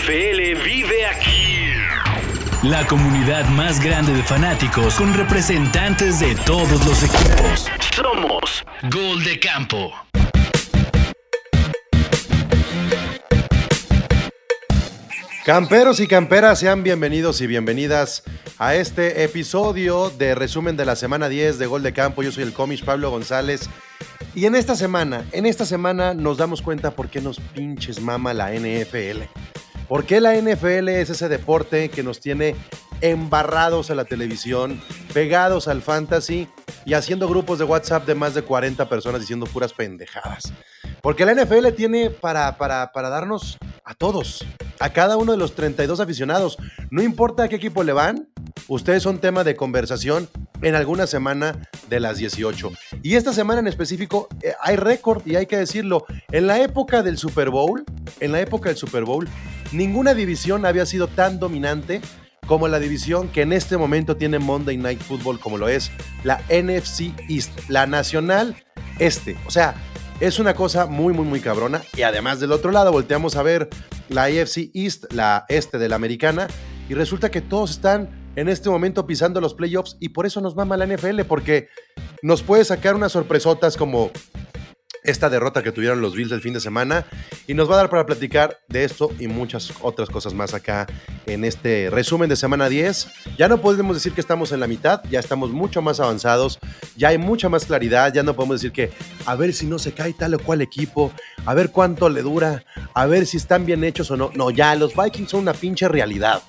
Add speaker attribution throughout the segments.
Speaker 1: NFL vive aquí.
Speaker 2: La comunidad más grande de fanáticos con representantes de todos los equipos.
Speaker 1: Somos
Speaker 2: Gol de Campo.
Speaker 3: Camperos y camperas, sean bienvenidos y bienvenidas a este episodio de resumen de la semana 10 de Gol de Campo. Yo soy el cómic Pablo González. Y en esta semana, en esta semana nos damos cuenta por qué nos pinches mama la NFL. ¿Por qué la NFL es ese deporte que nos tiene embarrados a la televisión, pegados al fantasy y haciendo grupos de WhatsApp de más de 40 personas diciendo puras pendejadas? Porque la NFL tiene para, para, para darnos a todos, a cada uno de los 32 aficionados. No importa a qué equipo le van, ustedes son tema de conversación en alguna semana de las 18. Y esta semana en específico eh, hay récord y hay que decirlo. En la época del Super Bowl, en la época del Super Bowl, ninguna división había sido tan dominante como la división que en este momento tiene Monday Night Football, como lo es la NFC East, la Nacional Este. O sea, es una cosa muy, muy, muy cabrona. Y además del otro lado, volteamos a ver la AFC East, la este de la americana, y resulta que todos están en este momento pisando los playoffs y por eso nos mama la NFL, porque nos puede sacar unas sorpresotas como esta derrota que tuvieron los Bills el fin de semana y nos va a dar para platicar de esto y muchas otras cosas más acá en este resumen de semana 10. Ya no podemos decir que estamos en la mitad, ya estamos mucho más avanzados, ya hay mucha más claridad, ya no podemos decir que a ver si no se cae tal o cual equipo, a ver cuánto le dura, a ver si están bien hechos o no. No, ya los Vikings son una pinche realidad.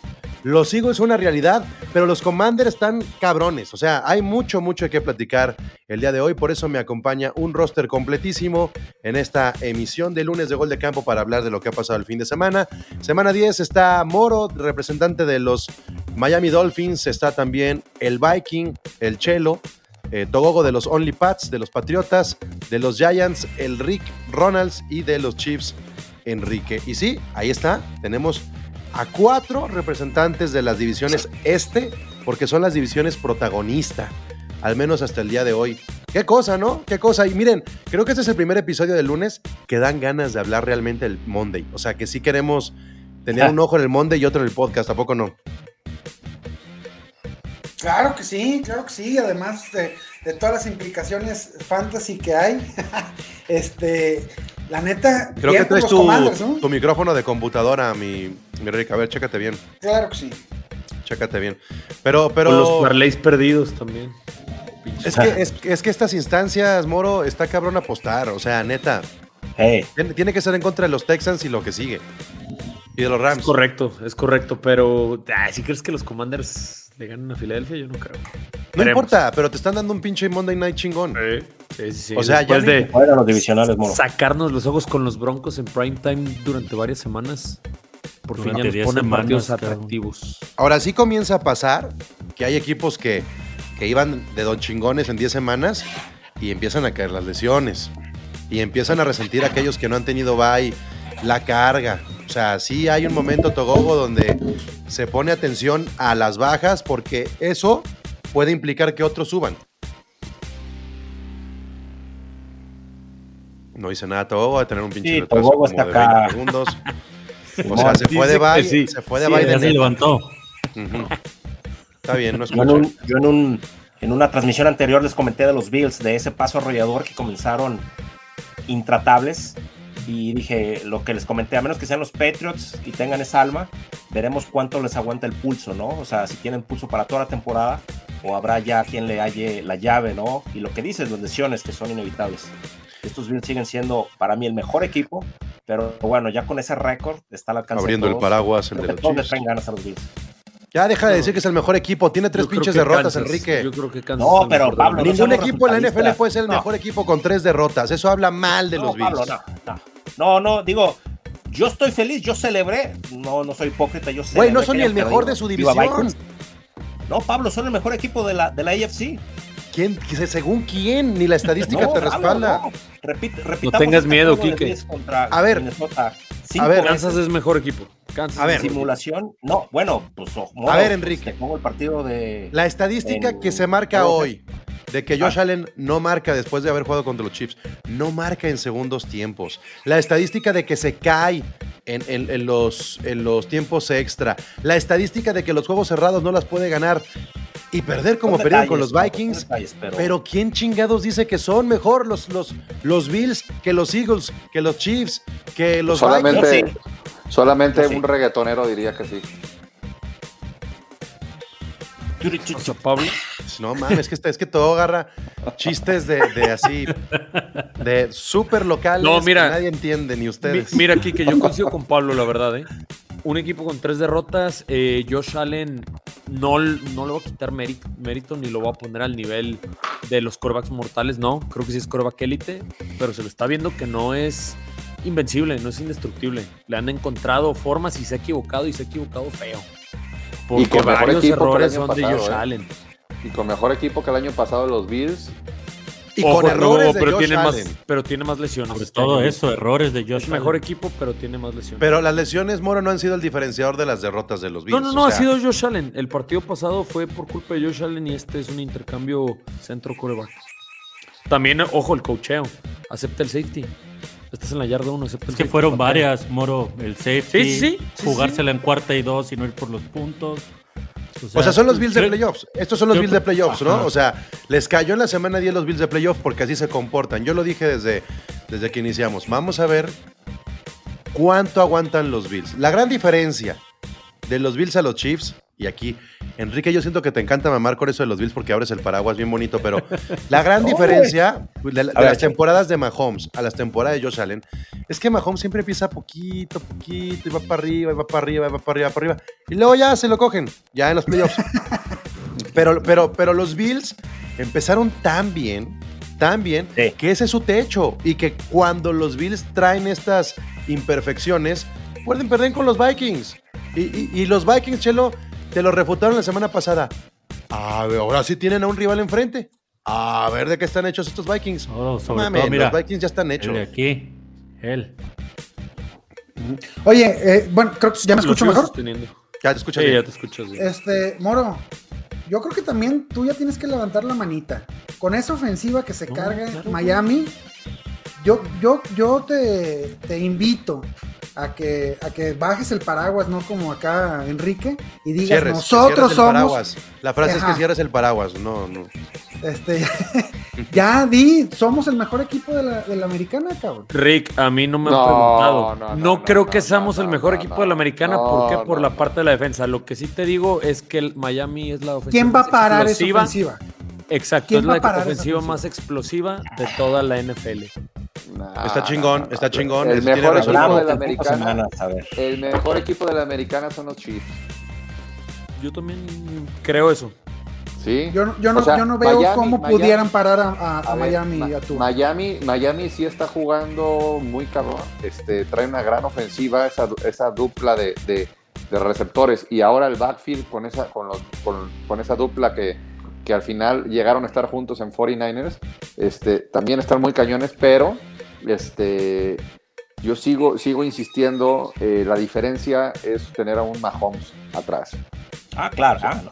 Speaker 3: Los Eagles son una realidad, pero los Commanders están cabrones. O sea, hay mucho, mucho que platicar el día de hoy. Por eso me acompaña un roster completísimo en esta emisión de lunes de Gol de Campo para hablar de lo que ha pasado el fin de semana. Semana 10 está Moro, representante de los Miami Dolphins. Está también el Viking, el Chelo. Eh, Togogo de los Only Pats, de los Patriotas, de los Giants, el Rick Ronalds y de los Chiefs, Enrique. Y sí, ahí está, tenemos a cuatro representantes de las divisiones este, porque son las divisiones protagonista, al menos hasta el día de hoy. Qué cosa, ¿no? Qué cosa. Y miren, creo que este es el primer episodio del lunes que dan ganas de hablar realmente del Monday. O sea, que sí queremos tener un ojo en el Monday y otro en el podcast, ¿tampoco no?
Speaker 4: Claro que sí, claro que sí. Además de, de todas las implicaciones fantasy que hay, este, la neta.
Speaker 3: Creo que traes tu, ¿no? tu, micrófono de computadora, mi, mi Rick. A ver, chécate bien.
Speaker 4: Claro que sí.
Speaker 3: Chécate bien. Pero, pero.
Speaker 5: Con los parlays perdidos también.
Speaker 3: Es que, es, es, que estas instancias, Moro, está cabrón apostar. O sea, neta.
Speaker 6: Hey.
Speaker 3: Tiene, tiene que ser en contra de los Texans y lo que sigue. Y de los Rams.
Speaker 5: Es correcto, es correcto. Pero, si crees que los Commanders le ganan a Filadelfia, yo no creo.
Speaker 3: No importa, pero te están dando un pinche Monday Night chingón.
Speaker 5: Sí, sí, sí.
Speaker 3: O sea,
Speaker 5: Después
Speaker 3: ya
Speaker 5: de
Speaker 6: Fuera los divisionales, Moro.
Speaker 5: sacarnos los ojos con los Broncos en prime time durante varias semanas, por fin ya nos
Speaker 7: 10
Speaker 5: ponen
Speaker 7: semanas,
Speaker 5: partidos atractivos.
Speaker 3: Ahora sí comienza a pasar que hay equipos que, que iban de don chingones en 10 semanas y empiezan a caer las lesiones. Y empiezan a resentir a aquellos que no han tenido bye, la carga. O sea, sí hay un momento Togogo donde se pone atención a las bajas porque eso puede implicar que otros suban. No dice nada Togogo, va a tener un pinche
Speaker 6: Sí,
Speaker 3: retraso como
Speaker 6: está
Speaker 3: de
Speaker 6: acá.
Speaker 3: 20 segundos. O sea, se fue de bye,
Speaker 5: sí.
Speaker 3: se fue de
Speaker 7: Sí, ya se levantó.
Speaker 3: Está bien, no
Speaker 6: Yo, en, un- yo en, un- en una transmisión anterior les comenté de los Bills, de ese paso arrollador que comenzaron intratables. Y dije, lo que les comenté, a menos que sean los Patriots y tengan esa alma, veremos cuánto les aguanta el pulso, ¿no? O sea, si tienen pulso para toda la temporada o habrá ya quien le halle la llave, ¿no? Y lo que dices, las lesiones que son inevitables. Estos Bills siguen siendo para mí el mejor equipo, pero bueno, ya con ese récord está al alcance de
Speaker 3: Abriendo el
Speaker 6: todos.
Speaker 3: paraguas, el
Speaker 6: Creo
Speaker 3: de los Chiefs.
Speaker 6: traen ganas a los Bills.
Speaker 3: Ya deja de decir que es el mejor equipo. Tiene tres pinches derrotas,
Speaker 5: Kansas,
Speaker 3: Enrique.
Speaker 5: Yo creo que Kansas
Speaker 6: No,
Speaker 5: el
Speaker 6: pero
Speaker 5: de
Speaker 6: Pablo, no
Speaker 3: Ningún equipo en la NFL puede ser el
Speaker 6: No.
Speaker 3: mejor equipo con tres derrotas. Eso habla mal de
Speaker 6: no,
Speaker 3: los Bills.
Speaker 6: Pablo, no, no. No, no, digo, yo estoy feliz, yo celebré. No, no soy hipócrita, yo
Speaker 3: Güey, no son ni el mejor de su división.
Speaker 6: No, Pablo, son el mejor equipo de la, de la AFC.
Speaker 3: ¿Quién? ¿Según quién? Ni la estadística
Speaker 6: No,
Speaker 3: te respalda.
Speaker 6: no. Repite- repitamos
Speaker 5: tengas miedo,
Speaker 6: contra
Speaker 3: A ver,
Speaker 6: Minnesota. Cinco
Speaker 3: a ver,
Speaker 6: veces.
Speaker 5: Kansas es mejor equipo. Kansas
Speaker 3: A ver.
Speaker 6: simulación. No, bueno, pues oh,
Speaker 3: A ver,
Speaker 6: pues,
Speaker 3: Enrique.
Speaker 6: Te pongo el partido de.
Speaker 3: La estadística
Speaker 6: En-
Speaker 3: que se marca
Speaker 6: en-
Speaker 3: hoy de que Josh
Speaker 6: Ah.
Speaker 3: Allen no marca después de haber jugado contra los Chiefs, no marca en segundos tiempos. La estadística de que se cae en, en- en los, en los tiempos extra, la estadística de que los juegos cerrados no las puede ganar y perder como
Speaker 6: Son
Speaker 3: perdieron con los Vikings.
Speaker 6: detalles, pero-
Speaker 3: Pero ¿quién chingados dice que son mejor los, los, los Bills que los Eagles, que los Chiefs, que los
Speaker 7: solamente
Speaker 3: Vikings?
Speaker 7: solamente
Speaker 6: sí.
Speaker 7: un reggaetonero diría que sí.
Speaker 5: Pablo.
Speaker 3: No mames, es que, es que todo agarra chistes de, de así, de súper locales
Speaker 5: No, mira.
Speaker 3: que nadie entiende, ni
Speaker 5: Mi-
Speaker 3: ustedes.
Speaker 5: mira aquí que yo coincido con Pablo, la verdad, ¿eh? Un equipo con tres derrotas, eh, Josh Allen no, no le va a quitar mérito, mérito ni lo va a poner al nivel de los corebacks mortales, no. Creo que sí es coreback élite, pero se le está viendo que no es invencible, no es indestructible. Le han encontrado formas y se ha equivocado y se ha equivocado feo. Porque
Speaker 7: con mejor
Speaker 5: varios errores son de
Speaker 7: pasado,
Speaker 5: Josh
Speaker 7: ¿eh?
Speaker 5: Allen.
Speaker 7: Y con mejor equipo que el año pasado los Bills.
Speaker 3: y
Speaker 5: Ojo,
Speaker 3: con errores
Speaker 5: no,
Speaker 3: de
Speaker 5: pero
Speaker 3: Josh
Speaker 5: tiene
Speaker 3: Allen.
Speaker 5: más, pero tiene más lesiones.
Speaker 8: Sobre todo
Speaker 5: año.
Speaker 8: eso, errores de Josh
Speaker 5: Es mejor
Speaker 8: Allen.
Speaker 5: equipo, pero tiene más lesiones.
Speaker 3: Pero las lesiones, Moro, no han sido el diferenciador de las derrotas de los Bills.
Speaker 5: No, no, no,
Speaker 3: o
Speaker 5: ha sido Josh Allen. El partido pasado fue por culpa de Josh Allen y este es un intercambio centro-coreback. También, ojo, el cocheo. Acepta el safety. Estás en la yarda uno, acepta el
Speaker 8: Es que
Speaker 5: safety.
Speaker 8: fueron varias, Moro, el safety,
Speaker 5: Sí, sí, sí, sí,
Speaker 8: jugársela en cuarta y dos y no ir por los puntos.
Speaker 3: O sea, son los Bills de playoffs. Estos son los Bills de playoffs, ¿no? O sea, les cayó en la semana 10 los Bills de playoffs porque así se comportan. Yo lo dije desde, desde que iniciamos. Vamos a ver cuánto aguantan los Bills. La gran diferencia de los Bills a los Chiefs, y aquí, Enrique, yo siento que te encanta mamar con eso de los Bills porque abres el paraguas bien bonito, pero la gran diferencia de, las temporadas de Mahomes a las temporadas de Josh Allen es que Mahomes siempre empieza poquito, poquito, y va para arriba, y va para arriba, y va para arriba, para arriba, y luego ya se lo cogen, ya en los playoffs. Pero, pero, pero los Bills empezaron tan bien, tan bien,
Speaker 6: Sí.
Speaker 3: que ese es su techo. Y que cuando los Bills traen estas imperfecciones, pueden perder con los Vikings. Y, y- y los Vikings, Chelo, te lo refutaron la semana pasada. A ver, ahora sí tienen a un rival enfrente. A ver de qué están hechos estos Vikings.
Speaker 8: Oh, sobre todo, mira,
Speaker 3: los Vikings ya están
Speaker 8: el
Speaker 3: hechos.
Speaker 8: de aquí, él.
Speaker 4: Oye, eh, bueno, creo que ya me escucho mejor.
Speaker 5: sosteniendo.
Speaker 3: Ya te escuchas
Speaker 5: Sí,
Speaker 3: bien.
Speaker 5: ya te escuchas. bien.
Speaker 4: Este, Moro, yo creo que también tú ya tienes que levantar la manita. Con esa ofensiva que se
Speaker 8: No,
Speaker 4: carga
Speaker 8: claro.
Speaker 4: Miami, yo, yo, yo te, te invito a que, a que bajes el paraguas, no como acá Enrique, y digas,
Speaker 3: Cierres,
Speaker 4: nosotros
Speaker 3: el
Speaker 4: somos,
Speaker 3: paraguas. La frase es que cierres el paraguas. No, no.
Speaker 4: este, ya di, somos el mejor equipo de la, de la americana, cabrón.
Speaker 5: Rick, a mí no me han preguntado.
Speaker 7: no,
Speaker 5: No,
Speaker 7: no,
Speaker 5: creo
Speaker 7: no,
Speaker 5: que
Speaker 7: no,
Speaker 5: seamos
Speaker 7: no,
Speaker 5: el mejor
Speaker 7: no,
Speaker 5: equipo
Speaker 7: no,
Speaker 5: de la americana. ¿Por qué? Por
Speaker 7: no.
Speaker 5: la parte de la defensa. Lo que sí te digo es que el Miami es la ofensiva.
Speaker 4: ¿Quién va a parar esa ofensiva?
Speaker 5: Exacto,
Speaker 4: ¿Quién
Speaker 5: es
Speaker 4: va
Speaker 5: la ofensiva? más explosiva de toda la NFL.
Speaker 7: Nah,
Speaker 3: Está chingón,
Speaker 7: nah, nah,
Speaker 3: está chingón,
Speaker 7: El
Speaker 3: tiene
Speaker 7: mejor
Speaker 3: razón.
Speaker 7: equipo de la americana.
Speaker 6: semanas, a ver.
Speaker 7: El mejor equipo de la americana son los Chiefs.
Speaker 5: Yo también creo eso.
Speaker 7: ¿Sí?
Speaker 4: Yo no, yo no,
Speaker 7: O sea,
Speaker 4: yo no veo
Speaker 7: Miami-
Speaker 4: cómo
Speaker 7: Miami-
Speaker 4: pudieran parar a, a- a
Speaker 7: A ver,
Speaker 4: Miami y a tú.
Speaker 7: Miami, Miami sí está jugando muy cabrón. Este, trae una gran ofensiva, esa, du- esa dupla de, de- de receptores. Y ahora el backfield con esa, con los- con, con esa dupla que, que al final llegaron a estar juntos en 49ers. Este, también están muy cañones, pero este, yo sigo, sigo insistiendo. eh, la diferencia es tener a un Mahomes atrás.
Speaker 6: Ah, claro. Ah, no.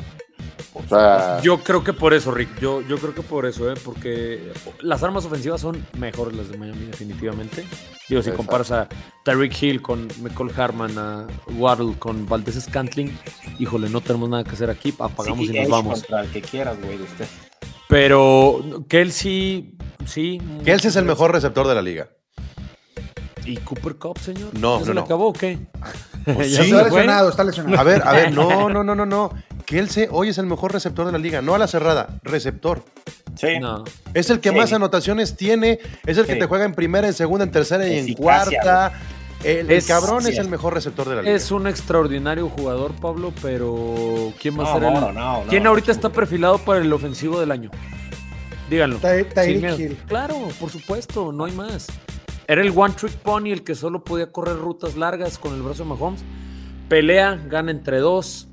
Speaker 7: O sea,
Speaker 5: Yo creo que por eso, Rick. Yo, yo creo que por eso, ¿eh? Porque las armas ofensivas son mejores las de Miami, definitivamente. Digo, si
Speaker 7: Exacto.
Speaker 5: comparas a Tyreek Hill con Michael Harman, a Waddle con Valdez Scantling, híjole, no tenemos nada que hacer aquí, apagamos
Speaker 6: Sí,
Speaker 5: y nos vamos.
Speaker 6: Contra el que quieras, güey, de usted.
Speaker 5: Pero Kelsey, sí.
Speaker 3: Kelsey es el mejor receptor de la liga.
Speaker 5: ¿Y Cooper Cup, señor?
Speaker 3: No,
Speaker 5: ¿Ya
Speaker 3: no,
Speaker 5: se le
Speaker 3: no.
Speaker 5: acabó o qué?
Speaker 3: Pues sí,
Speaker 4: está
Speaker 5: fue.
Speaker 4: lesionado, está lesionado.
Speaker 3: A ver, a ver, no, no, no, no, no. Kelsey hoy es el mejor receptor de la liga, no a la cerrada, receptor.
Speaker 6: Sí.
Speaker 5: No.
Speaker 3: Es el que
Speaker 6: Sí.
Speaker 3: más anotaciones tiene, es el que
Speaker 6: Sí.
Speaker 3: te juega en primera, en segunda, en tercera y en
Speaker 6: Eficacia,
Speaker 3: cuarta. El, el
Speaker 5: Es-
Speaker 3: cabrón es el mejor receptor de la liga.
Speaker 5: Es un extraordinario jugador, Pablo, pero ¿quién va a
Speaker 6: No,
Speaker 5: ser el.
Speaker 6: no, no, no,
Speaker 5: ¿Quién
Speaker 6: no,
Speaker 5: ahorita
Speaker 6: no.
Speaker 5: está perfilado para el ofensivo del año? Díganlo.
Speaker 4: Ty- Tyreek. Hill.
Speaker 5: Claro, por supuesto, no hay más. Era el one trick pony, el que solo podía correr rutas largas con el brazo de Mahomes. Pelea, gana entre dos,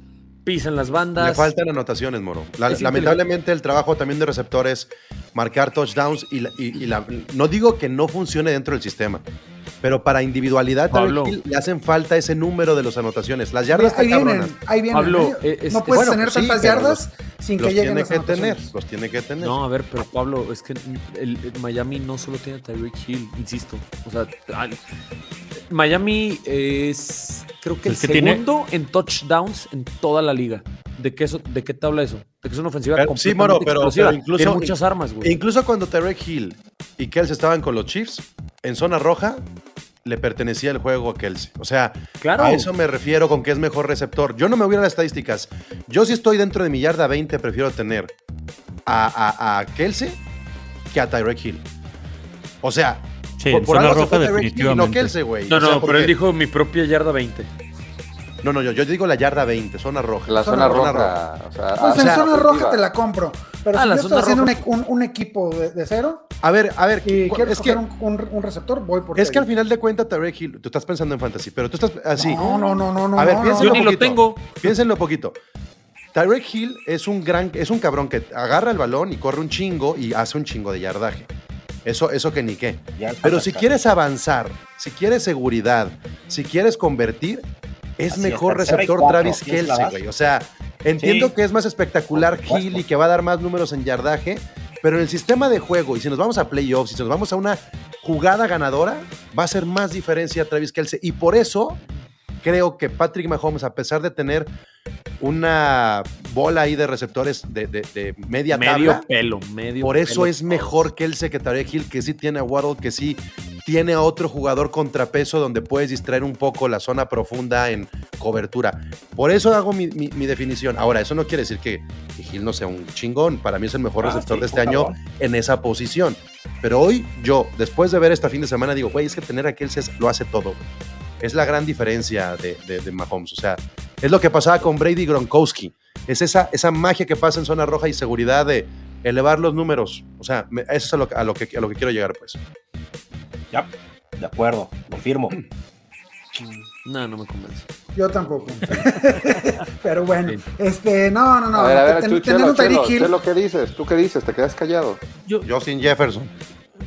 Speaker 5: pisan las bandas.
Speaker 3: Le faltan anotaciones, Moro. La- lamentablemente el trabajo también de receptores, marcar touchdowns y, la- y- y la- no digo que no funcione dentro del sistema. Pero para individualidad
Speaker 5: Pablo.
Speaker 3: Hill le hacen falta ese número de las anotaciones. Las yardas
Speaker 4: ahí
Speaker 3: están
Speaker 4: vienen,
Speaker 3: cabronas.
Speaker 4: ahí vienen.
Speaker 5: Pablo,
Speaker 4: ¿eh?
Speaker 5: eh, es-
Speaker 4: no
Speaker 5: es-
Speaker 4: puedes
Speaker 3: bueno,
Speaker 4: tener
Speaker 3: pues sí,
Speaker 4: tantas yardas sin que
Speaker 3: Los
Speaker 4: lleguen
Speaker 3: tiene
Speaker 4: las
Speaker 3: que tener,
Speaker 4: anotaciones.
Speaker 3: los tiene que tener.
Speaker 5: No, a ver, pero Pablo, es que el, el Miami no solo tiene a Tyreek Hill, insisto. O sea, al- Miami es creo que el
Speaker 8: Es que tiene-
Speaker 5: segundo en touchdowns en toda la liga. ¿De qué, eso, ¿De qué te habla eso? De que es una ofensiva
Speaker 3: Pero- sí, Moro,
Speaker 5: completamente
Speaker 3: pero-
Speaker 5: explosiva.
Speaker 3: pero incluso-
Speaker 5: Tiene muchas armas, güey.
Speaker 3: Incluso cuando Tarek Hill y Kelsey estaban con los Chiefs, en zona roja, le pertenecía el juego a Kelsey. O sea,
Speaker 5: Claro.
Speaker 3: a eso me refiero con que es mejor receptor. Yo no me voy a las estadísticas. Yo si estoy dentro de mi yarda 20, prefiero tener a, a, a Kelsey que a Tyreek Hill. O sea,
Speaker 8: Sí,
Speaker 3: por, por
Speaker 8: zona
Speaker 3: algo se
Speaker 8: roja
Speaker 3: fue Tyreek Hill y no. Kelsey, güey.
Speaker 5: No,
Speaker 3: O sea,
Speaker 5: no, pero
Speaker 3: porque-
Speaker 5: él dijo mi propia yarda 20.
Speaker 3: No, no, yo, yo digo la yarda 20, zona roja.
Speaker 7: La
Speaker 4: Zona
Speaker 7: zona,
Speaker 3: roja.
Speaker 7: roja. O sea,
Speaker 4: Pues
Speaker 7: ah,
Speaker 4: en
Speaker 3: o sea,
Speaker 4: zona roja te la compro. Pero
Speaker 5: Ah,
Speaker 4: si yo estoy haciendo un,
Speaker 5: roja.
Speaker 4: un- un equipo de, de cero
Speaker 3: A ver, a ver,
Speaker 4: y quiero
Speaker 3: es que,
Speaker 4: un, un- un receptor, voy por
Speaker 3: es que al final de cuentas Tyreek Hill, tú estás pensando en fantasy, pero tú estás así.
Speaker 4: No, no, no, no, no.
Speaker 3: A ver,
Speaker 4: no,
Speaker 3: piénsenlo
Speaker 5: Yo ni lo
Speaker 3: poquito.
Speaker 5: tengo.
Speaker 3: Piénsenlo poquito. Tyreek Hill es un gran, es un cabrón que agarra el balón y corre un chingo y hace un chingo de yardaje. Eso, eso que ni qué. Pero si quieres avanzar, si quieres seguridad, si quieres convertir, es
Speaker 6: Así
Speaker 3: mejor receptor Travis
Speaker 6: ¿quién se la
Speaker 3: Kelsey, güey. O sea, entiendo
Speaker 6: Sí.
Speaker 3: que es más espectacular. Hill y que va a dar más números en yardaje, pero en el sistema de juego, y si nos vamos a playoffs, y si nos vamos a una jugada ganadora, va a ser más diferencia Travis Kelsey. Y por eso creo que Patrick Mahomes, a pesar de tener una bola ahí de receptores de, de- de media
Speaker 5: Medio
Speaker 3: tabla,
Speaker 5: pelo, medio
Speaker 3: por eso
Speaker 5: pelo
Speaker 3: es mejor que el secretario Hill, que sí tiene a Waddle, que sí tiene a otro jugador contrapeso donde puedes distraer un poco la zona profunda en cobertura. Por eso hago mi, mi- mi definición. Ahora, eso no quiere decir que, que Hill no sea un chingón. Para mí es el mejor
Speaker 6: Ah,
Speaker 3: receptor
Speaker 6: sí,
Speaker 3: de este año
Speaker 6: favor.
Speaker 3: en esa posición. Pero hoy yo, después de ver esta fin de semana, digo, güey, es que tener a Kelsey lo hace todo. Es la gran diferencia de, de- de Mahomes. O sea, es lo que pasaba con Brady Gronkowski. Es esa, esa magia que pasa en zona roja y seguridad de elevar los números. O sea, me- eso es a lo, a lo que, a lo que quiero llegar, pues.
Speaker 6: Ya, de acuerdo, lo firmo.
Speaker 5: No, no me convence.
Speaker 4: Yo tampoco. Pero bueno,
Speaker 5: Sí.
Speaker 4: este, no, no, no.
Speaker 7: a ver, a ver,
Speaker 4: ten-
Speaker 7: tú, Chelo, Chelo,
Speaker 4: Hill.
Speaker 7: Chelo, ¿qué dices? ¿Tú qué dices? ¿Te quedas callado?
Speaker 3: Justin Jefferson.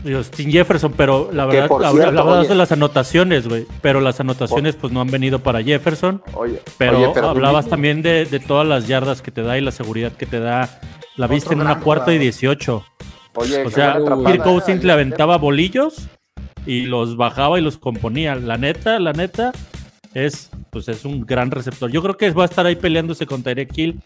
Speaker 8: Justin Jefferson, pero la verdad, hablabas de las anotaciones, güey. Pero las anotaciones, pues no han venido para Jefferson.
Speaker 7: Oye,
Speaker 8: Pero,
Speaker 7: oye,
Speaker 8: hablabas también de, de todas las yardas que te da y la seguridad que te da. La viste en una cuarta y
Speaker 4: jugador.
Speaker 8: 18.
Speaker 7: Oye,
Speaker 8: O sea, Kirk Cousins le aventaba bolillos y los bajaba y los componía. La neta, la neta, es, pues es un gran receptor. Yo creo que va a estar ahí peleándose con Tyreek Hill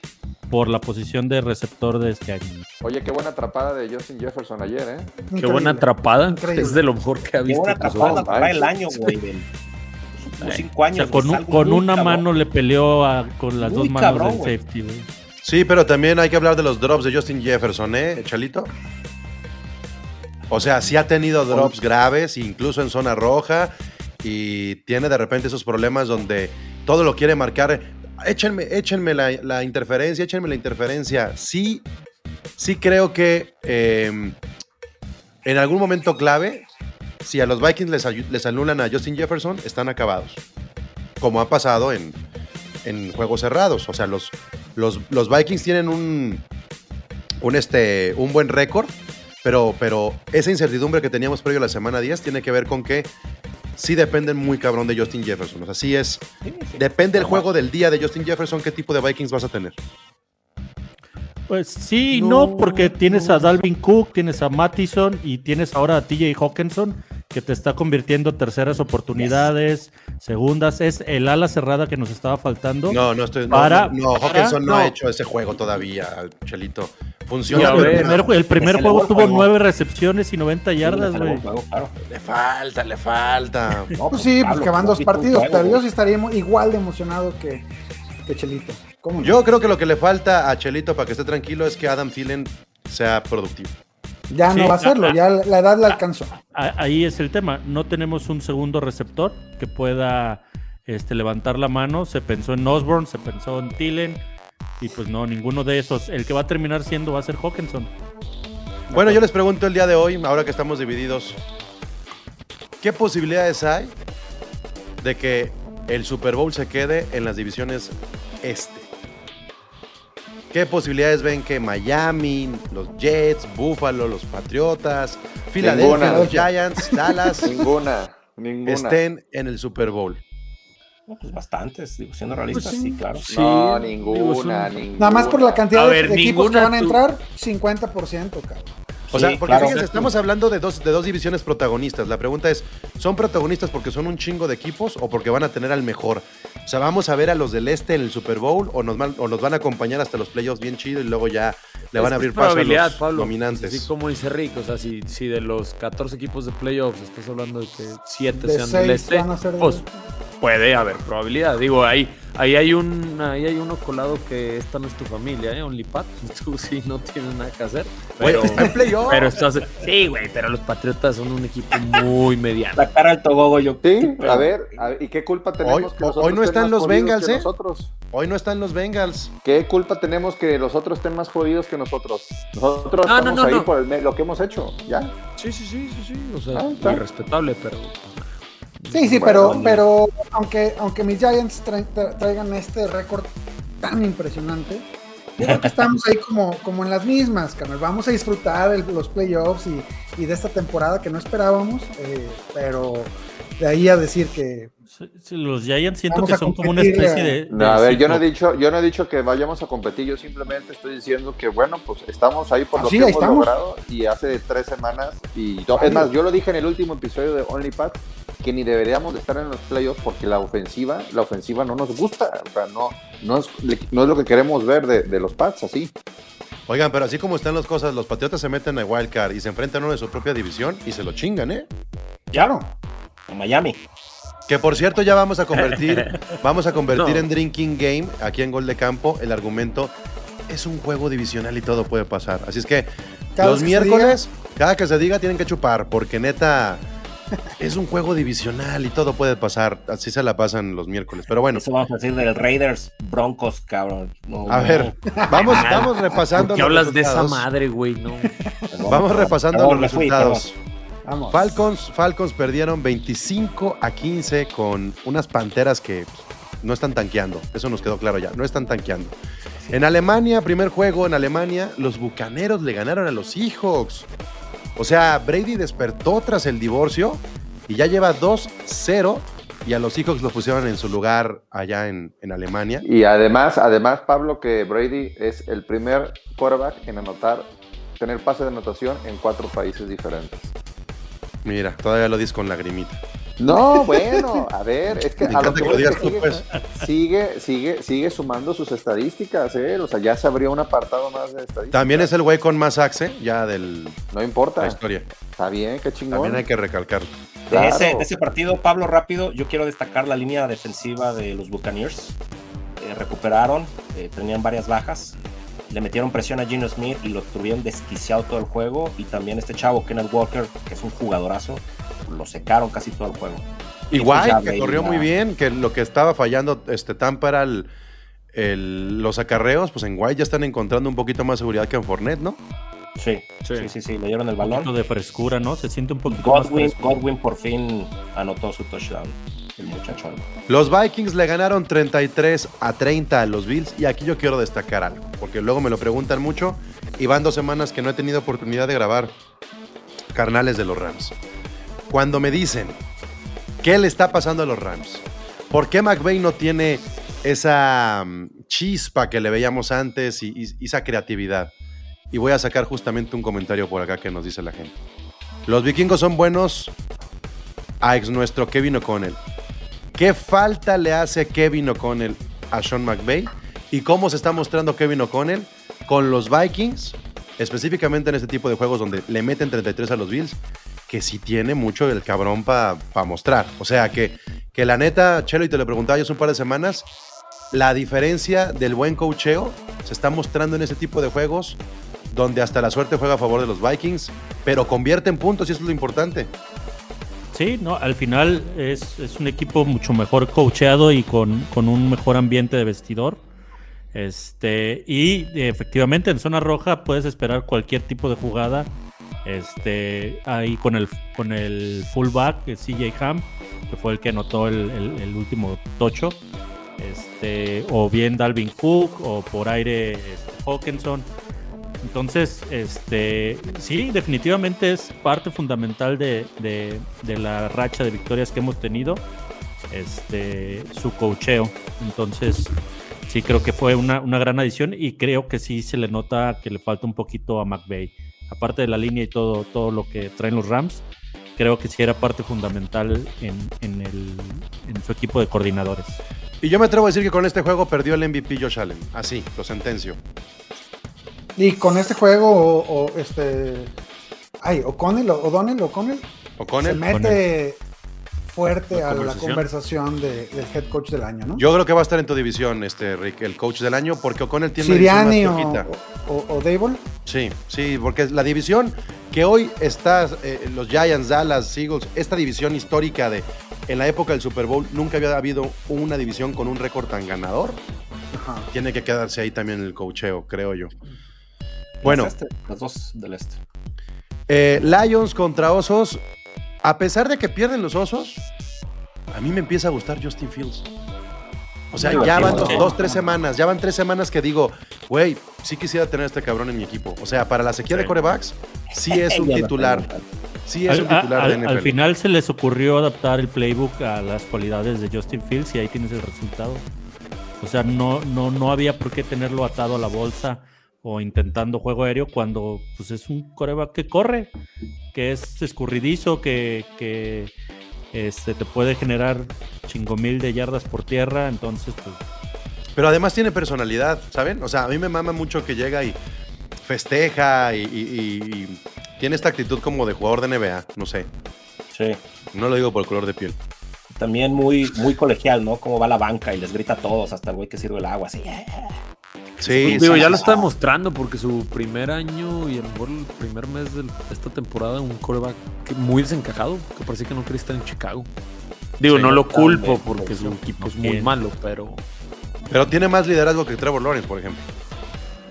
Speaker 8: por la posición de receptor de este año.
Speaker 7: Oye, qué buena atrapada de Justin Jefferson ayer, ¿eh?
Speaker 5: Qué buena atrapado.
Speaker 4: Increíble.
Speaker 5: Es de lo mejor que ha
Speaker 6: Qué
Speaker 5: visto.
Speaker 6: buena
Speaker 5: pues,
Speaker 6: atrapada, atrapada el año, güey. últimos cinco
Speaker 8: O
Speaker 6: años.
Speaker 8: sea, con, un- una
Speaker 6: cabrón.
Speaker 8: mano le peleó a- con las
Speaker 6: Muy
Speaker 8: dos manos
Speaker 6: cabrón,
Speaker 8: del safety, güey.
Speaker 3: Sí, pero también hay que hablar de los drops de Justin Jefferson, ¿eh, Chalito? O sea, sí ha tenido drops graves, incluso en zona roja, y tiene de repente esos problemas donde todo lo quiere marcar. Échenme, échenme la, interferencia, échenme la interferencia. Sí, sí creo que eh, en algún momento clave, si a los Vikings les anulan a Justin Jefferson, están acabados. Como ha pasado en, en juegos cerrados. O sea, los, los, los Vikings tienen un, un, este, un buen récord, pero, pero esa incertidumbre que teníamos previo a la semana 10 tiene que ver con que sí dependen muy cabrón de Justin Jefferson. O sea, sí es.
Speaker 6: Sí, sí.
Speaker 3: Depende el juego del día de Justin Jefferson, qué tipo de Vikings vas a tener.
Speaker 8: Pues sí y no, porque tienes a Dalvin Cook, tienes a Mattison y tienes ahora a TJ Hawkinson, que te está convirtiendo terceras oportunidades, segundas. Es el ala cerrada que nos estaba faltando.
Speaker 3: No, no estoy. No,
Speaker 8: Para-
Speaker 3: no, no,
Speaker 8: para-
Speaker 3: Hawkinson no, ha
Speaker 5: no.
Speaker 3: hecho ese juego todavía, Chelito. Funciona.
Speaker 8: el primer, el juego tuvo
Speaker 6: juego.
Speaker 8: nueve recepciones y 90
Speaker 6: Sí,
Speaker 8: yardas, güey.
Speaker 6: claro.
Speaker 3: Le falta, le falta.
Speaker 6: No,
Speaker 4: Pues sí, pues
Speaker 6: Pablo,
Speaker 4: que van dos partidos, pero yo sí estaría igual de emocionado que, que Chelito. ¿Cómo no?
Speaker 3: Yo creo que lo que le falta a Chelito para que esté tranquilo es que Adam Thielen sea productivo.
Speaker 4: ya
Speaker 8: Sí,
Speaker 4: no va a hacerlo,
Speaker 8: ah,
Speaker 4: ya la la edad le alcanzó.
Speaker 8: Ahí es el tema. No tenemos un segundo receptor que pueda este, levantar la mano. Se pensó en Osborne, se pensó en Tillen. Y pues no, ninguno de esos. El que va a terminar siendo va a ser Hawkinson.
Speaker 3: Bueno, yo les pregunto el día de hoy, ahora que estamos divididos, ¿qué posibilidades hay de que el Super Bowl se quede en las divisiones este? ¿Qué posibilidades ven que Miami, los Jets, Buffalo, los Patriotas, Filadelfia,
Speaker 7: Ninguna.
Speaker 3: los Giants, Dallas?
Speaker 7: Ninguna. Ninguna.
Speaker 3: estén en el Super Bowl?
Speaker 6: No, pues bastantes, digo, siendo realistas,
Speaker 5: Pues sí.
Speaker 6: sí, claro.
Speaker 5: Sí,
Speaker 7: no,
Speaker 5: digo,
Speaker 7: ninguna,
Speaker 5: son-
Speaker 7: ninguna.
Speaker 4: Nada más por la cantidad
Speaker 5: A
Speaker 4: de
Speaker 5: ver,
Speaker 4: equipos que van a
Speaker 5: tú-
Speaker 4: entrar, 50%, cabrón.
Speaker 3: O sea,
Speaker 6: Sí,
Speaker 3: porque
Speaker 6: claro.
Speaker 3: fíjense, estamos hablando de dos, de dos divisiones protagonistas. La pregunta es, ¿son protagonistas porque son un chingo de equipos o porque van a tener al mejor? O sea, ¿vamos a ver a los del este en el Super Bowl o nos van, o nos van a acompañar hasta los playoffs bien chido y luego ya le van a abrir paso a los
Speaker 5: Pablo.
Speaker 3: dominantes?
Speaker 5: Así como dice Rick, o sea, si, si de los 14 equipos de playoffs estás hablando de que 7
Speaker 4: De
Speaker 5: sean del este,
Speaker 4: van a ser del
Speaker 5: pues. Puede haber probabilidad. Digo, ahí, ahí hay un ahí hay uno colado que esta no es tu familia, ¿eh? OnlyPat. Tú sí no tienes nada que hacer.
Speaker 3: Güey,
Speaker 5: Pero,
Speaker 3: está en
Speaker 5: pero estás, sí, güey, pero los Patriotas son un equipo muy mediano.
Speaker 6: La cara del Togogo, yo.
Speaker 7: Sí, a ver, a ver, ¿y qué culpa tenemos
Speaker 3: Hoy-
Speaker 7: que
Speaker 3: hoy
Speaker 7: nosotros
Speaker 3: no
Speaker 7: estén
Speaker 3: están
Speaker 7: más
Speaker 3: los
Speaker 7: jodidos
Speaker 3: Bengals,
Speaker 7: que
Speaker 3: ¿eh?
Speaker 7: Nosotros.
Speaker 3: Hoy no están los Bengals.
Speaker 7: ¿Qué culpa tenemos que los otros estén más jodidos que nosotros? Nosotros
Speaker 5: No, no,
Speaker 7: estamos
Speaker 5: no,
Speaker 7: ahí
Speaker 5: no.
Speaker 7: por el lo que hemos hecho, ¿ya?
Speaker 5: Sí, sí, sí, sí, sí. O sea,
Speaker 7: Ah,
Speaker 5: muy respetable, pero.
Speaker 4: Sí, sí, pero, pero aunque, aunque mis Giants tra- tra- traigan este récord tan impresionante, yo creo que estamos ahí como, como en las mismas, carnal. Vamos a disfrutar el- los playoffs y, y de esta temporada que no esperábamos, eh, pero de ahí a decir que
Speaker 8: los Giants siento que son como una especie
Speaker 4: a-
Speaker 8: de.
Speaker 7: No, a ver, yo no he dicho, yo no he dicho que vayamos a competir, yo simplemente estoy diciendo que bueno, pues estamos ahí por
Speaker 4: Ah,
Speaker 7: lo
Speaker 4: sí,
Speaker 7: que hemos
Speaker 4: estamos.
Speaker 7: logrado y hace tres semanas y es más, yo lo dije en el último episodio de OnlyPad que ni deberíamos de estar en los playoffs porque la ofensiva, la ofensiva no nos gusta, o sea, no, no es, no es lo que queremos ver de, de los Pats así.
Speaker 3: Oigan, pero así como están las cosas, los Patriotas se meten a Wild Card y se enfrentan a uno de su propia división y se lo chingan, ¿eh?
Speaker 4: claro,
Speaker 6: En Miami.
Speaker 3: Que por cierto ya vamos a convertir, vamos a convertir
Speaker 5: No.
Speaker 3: en Drinking Game aquí en Gol de Campo el argumento es un juego divisional y todo puede pasar. Así es que
Speaker 4: Cada
Speaker 3: los
Speaker 4: que
Speaker 3: miércoles, cada que se diga tienen que chupar porque neta es un juego divisional y todo puede pasar. Así se la pasan los miércoles. Pero bueno,
Speaker 6: Eso vamos a decir del Raiders Broncos, cabrón. No,
Speaker 3: a
Speaker 6: no.
Speaker 3: ver, vamos, vamos repasando.
Speaker 5: ¿Por qué
Speaker 3: los
Speaker 5: hablas de esa
Speaker 3: resultados.
Speaker 5: madre, güey? No.
Speaker 3: Vamos repasando los
Speaker 6: fui,
Speaker 3: resultados.
Speaker 4: vamos.
Speaker 3: Falcons, Falcons perdieron 25 a 15 con unas panteras que no están tanqueando. Eso nos quedó claro ya. No están tanqueando. En Alemania, primer juego en Alemania, los bucaneros le ganaron a los Seahawks. O sea, Brady despertó tras el divorcio y ya lleva 2-0 y a los Seahawks los pusieron en su lugar allá en, en Alemania.
Speaker 7: Y además, además, Pablo, que Brady es el primer quarterback en anotar, tener pase de anotación en cuatro países diferentes.
Speaker 3: Mira, todavía lo dices con lagrimita.
Speaker 7: No, bueno, a ver, es que a lo que
Speaker 3: digas tú, pues.
Speaker 7: sigue, sigue, sigue, sigue sumando sus estadísticas, ¿eh? O sea, ya se abrió un apartado más de estadísticas.
Speaker 3: También es el güey con más axe ya de
Speaker 7: No
Speaker 3: la
Speaker 7: importa,
Speaker 3: historia.
Speaker 7: está bien, qué chingón.
Speaker 3: También hay que recalcarlo.
Speaker 6: De,
Speaker 7: Claro.
Speaker 6: ese, de ese partido, Pablo, rápido, yo quiero destacar la línea defensiva de los Buccaneers. Eh, recuperaron, eh, tenían varias bajas, le metieron presión a Gino Smith y lo tuvieron desquiciado todo el juego. Y también este chavo, Kenneth Walker, que es un jugadorazo, lo secaron casi todo el juego.
Speaker 3: Igual, que corrió muy bien, que lo que estaba fallando este Tampa era el, el- los acarreos, pues en White ya están encontrando un poquito más seguridad que en Fournette, ¿no?
Speaker 6: Sí,
Speaker 5: Sí.
Speaker 6: sí, sí, sí, le dieron el
Speaker 8: Un poquito
Speaker 6: balón.
Speaker 8: de frescura, ¿no? Se siente un poquito más
Speaker 6: Godwin,
Speaker 8: fresco.
Speaker 6: Godwin por fin anotó su touchdown, el muchachón.
Speaker 3: Los Vikings le ganaron 33 a 30 a los Bills y aquí yo quiero destacar algo, porque luego me lo preguntan mucho y van dos semanas que no he tenido oportunidad de grabar carnales de los Rams. Cuando me dicen, ¿qué le está pasando a los Rams? ¿Por qué McVay no tiene esa mm, chispa que le veíamos antes y, y- esa creatividad? Y voy a sacar justamente un comentario por acá que nos dice la gente. Los vikingos son buenos a ex nuestro Kevin O'Connell. ¿Qué falta le hace Kevin O'Connell a Sean McVay? ¿Y cómo se está mostrando Kevin O'Connell con los Vikings? Específicamente en este tipo de juegos donde le meten 33 a los Bills, que sí tiene mucho el cabrón para mostrar. O sea, que, que la neta, Chelo, y te lo preguntaba yo hace un par de semanas, la diferencia del buen coacheo se está mostrando en ese tipo de juegos donde hasta la suerte juega a favor de los Vikings, pero convierte en puntos y eso es lo importante.
Speaker 8: Sí, no, al final es, es un equipo mucho mejor coacheado y con, con un mejor ambiente de vestidor. Este, y efectivamente en zona roja puedes esperar cualquier tipo de jugada. Este, ahí con el, con el fullback, CJ Ham, que fue el que anotó el, último tocho. Este, o bien Dalvin Cook, o por aire este, Hawkinson. Entonces, este, sí, definitivamente es parte fundamental de, de- la racha de victorias que hemos tenido, este, su cocheo. Entonces, sí creo que fue una, una gran adición y creo que sí se le nota que le falta un poquito a McVay. Aparte de la línea y todo, todo lo que traen los Rams, creo que sí era parte fundamental en, en el- en su equipo de coordinadores.
Speaker 3: Y yo me atrevo a decir que con este juego perdió el MVP Josh Allen. Así, lo sentencio.
Speaker 4: Y con este juego, o, o, este. Ay, O'Connell, o O'Donnell, O'Connell,
Speaker 3: O con
Speaker 4: se mete fuerte
Speaker 5: La
Speaker 4: a la
Speaker 5: conversación.
Speaker 4: conversación de- del head coach del año, ¿no?
Speaker 3: Yo creo que va a estar en tu división, este Rick, el coach del año, porque O'Connell tiene una
Speaker 4: Siriani
Speaker 3: división
Speaker 4: o,
Speaker 3: más flojita.
Speaker 4: o, o Dable.
Speaker 3: Sí, sí, porque la división que hoy está, eh, los Giants, Dallas, Eagles, esta división histórica de en la época del Super Bowl, nunca había habido una división con un récord tan ganador.
Speaker 4: Ajá.
Speaker 3: Tiene que quedarse ahí también el coacheo, creo yo. Bueno,
Speaker 6: Este, Las dos del este.
Speaker 3: eh, Lions contra Osos. A pesar de que pierden los Osos, a mí me empieza a gustar Justin Fields. O sea, ya van dos, dos, tres semanas, ya van tres semanas que digo, güey, sí quisiera tener a este cabrón en mi equipo. O sea, para la sequía de corebacks, sí es un titular. Sí es
Speaker 8: Al,
Speaker 3: un titular
Speaker 8: al-
Speaker 3: de NFL.
Speaker 8: al final se les ocurrió adaptar el playbook a las cualidades de Justin Fields y ahí tienes el resultado. O sea, no, no, no había por qué tenerlo atado a la bolsa o intentando juego aéreo cuando pues, es un coreback que corre, que es escurridizo, que, que este, te puede generar chingo mil de yardas por tierra. Entonces, pues,
Speaker 3: Pero además tiene personalidad, ¿saben? O sea, a mí me mama mucho que llega y festeja y, y- y- y tiene esta actitud como de jugador de NBA, no sé.
Speaker 6: Sí.
Speaker 3: No lo digo por el color de piel.
Speaker 6: También muy, muy colegial, ¿no? Cómo va la banca y les grita a todos, hasta el güey que sirve el agua, así.
Speaker 3: Sí,
Speaker 5: Digo,
Speaker 3: sí,
Speaker 5: ya
Speaker 3: sí,
Speaker 5: lo está demostrando porque su primer año y a lo mejor el primer mes de esta temporada, un coreback que- muy desencajado, que parecía que no quería estar en Chicago. Digo,
Speaker 3: Sí,
Speaker 5: no lo culpo porque su equipo es muy malo, pero.
Speaker 3: Pero tiene más liderazgo que Trevor Lawrence, por ejemplo.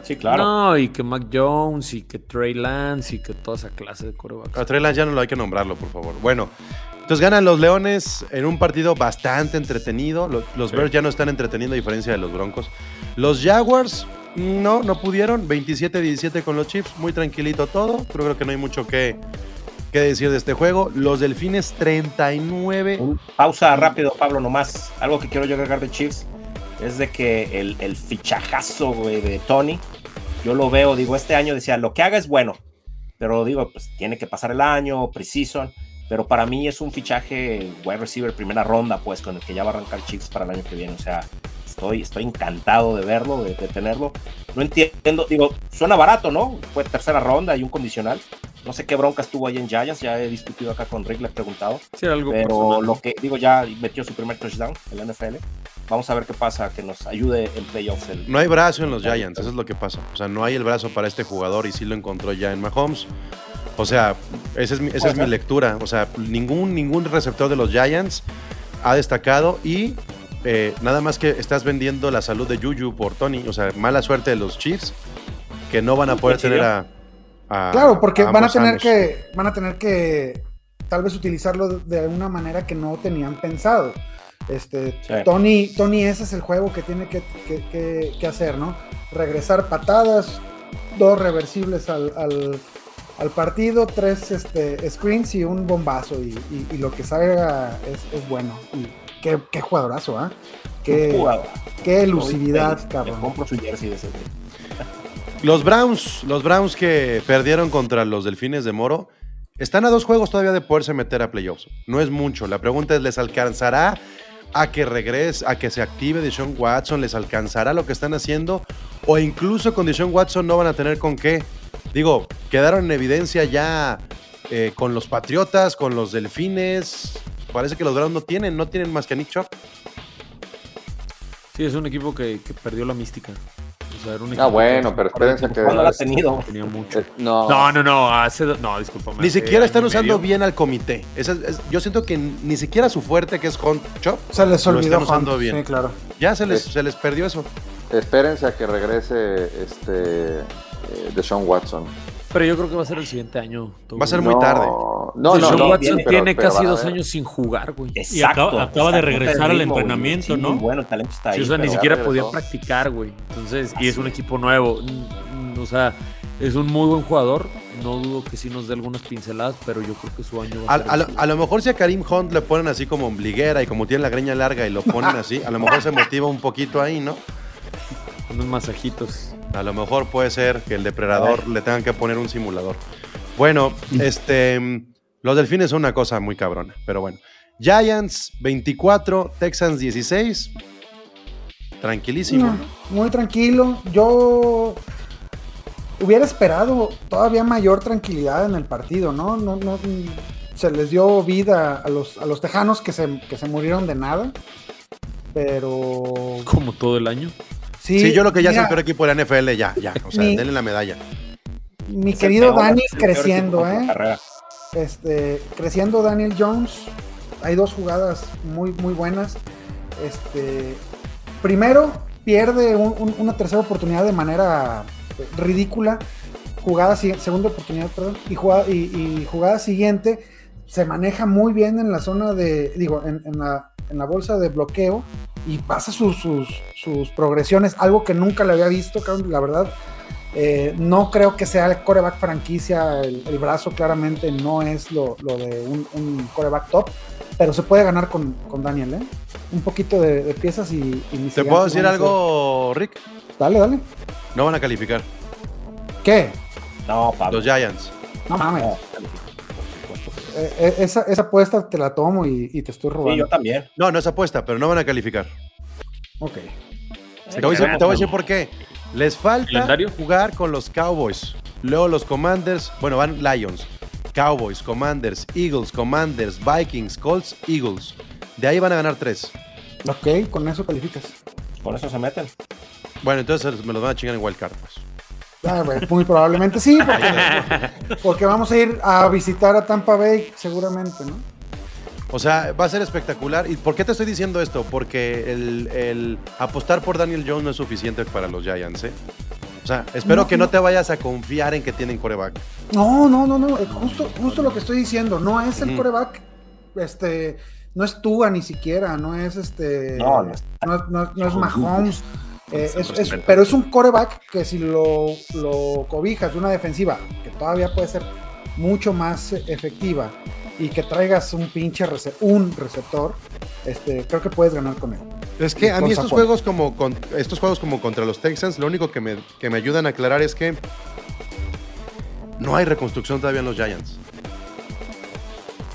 Speaker 6: Sí, claro.
Speaker 5: No, y que Mac Jones y que Trey Lance y que toda esa clase de corebacks.
Speaker 3: A Trey Lance ya no lo hay que nombrarlo, por favor. Bueno, entonces ganan los Leones en un partido bastante entretenido. Los, los
Speaker 5: Sí.
Speaker 3: Bears ya no están entreteniendo a diferencia de los Broncos. Los Jaguars, no, no pudieron. 27-17 con los Chiefs. Muy tranquilito todo. Creo que no hay mucho que, que decir de este juego. Los Delfines 39.
Speaker 6: Un- pausa rápido, Pablo, nomás. Algo que quiero yo agregar de Chiefs es de que el, el fichajazo, de Tony, yo lo veo, digo, este año decía, lo que haga es bueno, pero digo, pues tiene que pasar el año, precision, pero para mí es un fichaje wide receiver primera ronda, pues, con el que ya va a arrancar Chiefs para el año que viene, o sea, estoy, estoy encantado de verlo, de, de tenerlo. No entiendo, digo, suena barato, ¿no? Fue tercera ronda y un condicional. No sé qué bronca estuvo ahí en Giants, ya he discutido acá con Rick, le he preguntado.
Speaker 5: Sí, algo
Speaker 6: Pero
Speaker 5: personal.
Speaker 6: lo que digo, ya metió su primer touchdown en la NFL. Vamos a ver qué pasa, que nos ayude en playoffs. El...
Speaker 3: No hay brazo en los Giants, eso es lo que pasa. O sea, no hay el brazo para este jugador y sí lo encontró ya en Mahomes. O sea, esa es mi, esa es mi lectura. O sea, ningún, ningún receptor de los Giants ha destacado y eh, nada más que estás vendiendo la salud de Juju por Tony. O sea, mala suerte de los Chiefs que no van a poder tener a. a-
Speaker 4: Claro, porque van a tener que, van a tener que tal vez utilizarlo de, de una manera que no tenían pensado. Este,
Speaker 6: Sí.
Speaker 4: Tony, Tony, ese es el juego que tiene que, que- que- que hacer, ¿no? Regresar patadas, dos reversibles al, al- al partido, tres este, screens y un bombazo. Y, y- y lo que salga es, es bueno. Y qué, qué jugadorazo, ¿ah? Qué,
Speaker 6: Jugador.
Speaker 4: qué elusividad, cabrón.
Speaker 6: compro su jersey de ese.
Speaker 3: Los Browns, los Browns que perdieron contra los Delfines de Moro, están a dos juegos todavía de poderse meter a playoffs. No es mucho. La pregunta es, ¿les alcanzará a que regrese, a que se active Deshaun Watson? ¿Les alcanzará lo que están haciendo? O incluso con Deshaun Watson no van a tener con qué. Digo, quedaron en evidencia ya eh, con los Patriotas, con los Delfines. Parece que los Browns no tienen, no tienen más que a Nick Chubb.
Speaker 5: Sí, es un equipo que, que perdió la mística. O sea, era un
Speaker 7: Ah, bueno,
Speaker 5: que-
Speaker 7: pero espérense que.
Speaker 6: ¿Cuándo la ha tenido?
Speaker 5: Tenía mucho.
Speaker 7: Eh, no,
Speaker 5: No, no, no, hace, no, discúlpame.
Speaker 3: Ni
Speaker 5: hace
Speaker 3: siquiera están usando
Speaker 5: medio.
Speaker 3: bien al comité. Esa es- es- yo siento que ni siquiera su fuerte, que es Hunt Chubb,
Speaker 4: Se les
Speaker 3: Lo
Speaker 4: olvidó
Speaker 3: están usando
Speaker 4: Hunt.
Speaker 3: bien.
Speaker 4: Sí, claro.
Speaker 3: ya se les, se les perdió eso.
Speaker 7: espérense a que regrese este eh, Deshaun Watson.
Speaker 5: Pero yo creo que va a ser el siguiente año.
Speaker 3: Va a ser
Speaker 7: no,
Speaker 3: muy tarde.
Speaker 7: No, no, no.
Speaker 5: Watson tiene
Speaker 7: pero
Speaker 5: casi dos años sin jugar, güey.
Speaker 8: Y acaba- acaba de regresar al
Speaker 6: ritmo,
Speaker 8: entrenamiento,
Speaker 6: Sí,
Speaker 8: ¿no?
Speaker 6: muy bueno, el talento está ahí.
Speaker 5: Sí, o sea, ni siquiera podía practicar, güey. Entonces, y es un equipo nuevo. Mm, mm, O sea, Es un muy buen jugador. No dudo que sí nos dé algunas pinceladas, pero yo creo que su año va
Speaker 3: A,
Speaker 5: a ser.
Speaker 3: a lo, a lo mejor si a Karim Hunt le ponen así como ombliguera y como tiene la greña larga y lo ponen así, a lo mejor se motiva un poquito ahí, ¿no?
Speaker 5: Unos masajitos.
Speaker 3: A lo mejor puede ser que el depredador le tengan que poner un simulador. Bueno, este, mm, los delfines son una cosa muy cabrona, pero bueno. Giants 24, Texans 16. Tranquilísimo.
Speaker 4: No, muy tranquilo. Yo hubiera esperado todavía mayor tranquilidad en el partido, ¿no? no, no se les dio vida a los, a los tejanos que se, que se murieron de nada. Pero
Speaker 5: Como todo el año.
Speaker 4: Sí,
Speaker 3: Sí, yo lo que ya es el peor equipo de la NFL, ya, ya. O sea,
Speaker 4: Mi-
Speaker 3: denle la medalla.
Speaker 4: Mi querido
Speaker 6: peor-
Speaker 4: Dani creciendo, ¿eh?
Speaker 6: carrera.
Speaker 4: Este, creciendo Daniel Jones. Hay dos jugadas muy, muy buenas. Este, primero, pierde un- un- una tercera oportunidad de manera ridícula. Jugada, segunda oportunidad, perdón. Y jugada, y, y jugada siguiente se maneja muy bien en la zona de, digo, en, en la, en la bolsa de bloqueo y pasa sus, sus, sus progresiones, algo que nunca le había visto, la verdad. Eh, no creo que sea el coreback franquicia, el, el brazo claramente no es lo, lo de un, un coreback top, pero se puede ganar con, con Daniel, ¿eh? Un poquito de, de piezas y, y
Speaker 3: ¿Te puedo decir
Speaker 4: van a ser-
Speaker 3: algo, Rick?
Speaker 4: Dale, dale.
Speaker 3: No van a calificar.
Speaker 4: ¿Qué?
Speaker 6: No, Pablo.
Speaker 3: Los Giants.
Speaker 4: No mames.
Speaker 6: No.
Speaker 4: Eh, eh, esa, esa apuesta te la tomo y, y te estoy
Speaker 6: Sí,
Speaker 4: robando.
Speaker 6: yo también.
Speaker 3: No, no es apuesta, pero no van a calificar.
Speaker 4: Ok.
Speaker 3: Te voy, a decir, te voy a decir por qué. Les falta
Speaker 5: ¿Calendario?
Speaker 3: jugar con los Cowboys. Luego los Commanders, bueno, van Lions, Cowboys, Commanders, Eagles, Commanders, Vikings, Colts, Eagles. De ahí van a ganar tres.
Speaker 4: Ok, con eso calificas.
Speaker 6: Con eso se meten.
Speaker 3: Bueno, entonces me los van a chingar en Wild Card. pues.
Speaker 4: Ah, bueno, muy probablemente sí, porque, porque vamos a ir a visitar a Tampa Bay seguramente, ¿no?
Speaker 3: O sea, va a ser espectacular. ¿Y por qué te estoy diciendo esto? Porque el, el apostar por Daniel Jones no es suficiente para los Giants, ¿eh? O sea, espero
Speaker 4: No,
Speaker 3: que no
Speaker 4: no.
Speaker 3: te vayas a confiar en que tienen coreback.
Speaker 4: No, no, no, no, eh, justo, justo lo que estoy diciendo, no es el
Speaker 3: Ujú.
Speaker 4: coreback, este, no es Tua ni siquiera, no es este,
Speaker 6: No, no es-
Speaker 4: no, no- no es Mahomes, eh, es- es-
Speaker 3: pero-
Speaker 4: es un coreback que si lo, lo cobijas de una defensiva que todavía puede ser mucho más efectiva y que traigas un pinche rece- un receptor, este, creo que puedes ganar con él.
Speaker 3: Es que a mí estos juegos como con, estos juegos como contra los Texans, lo único que me, que me ayudan a aclarar es que no hay reconstrucción todavía en los Giants.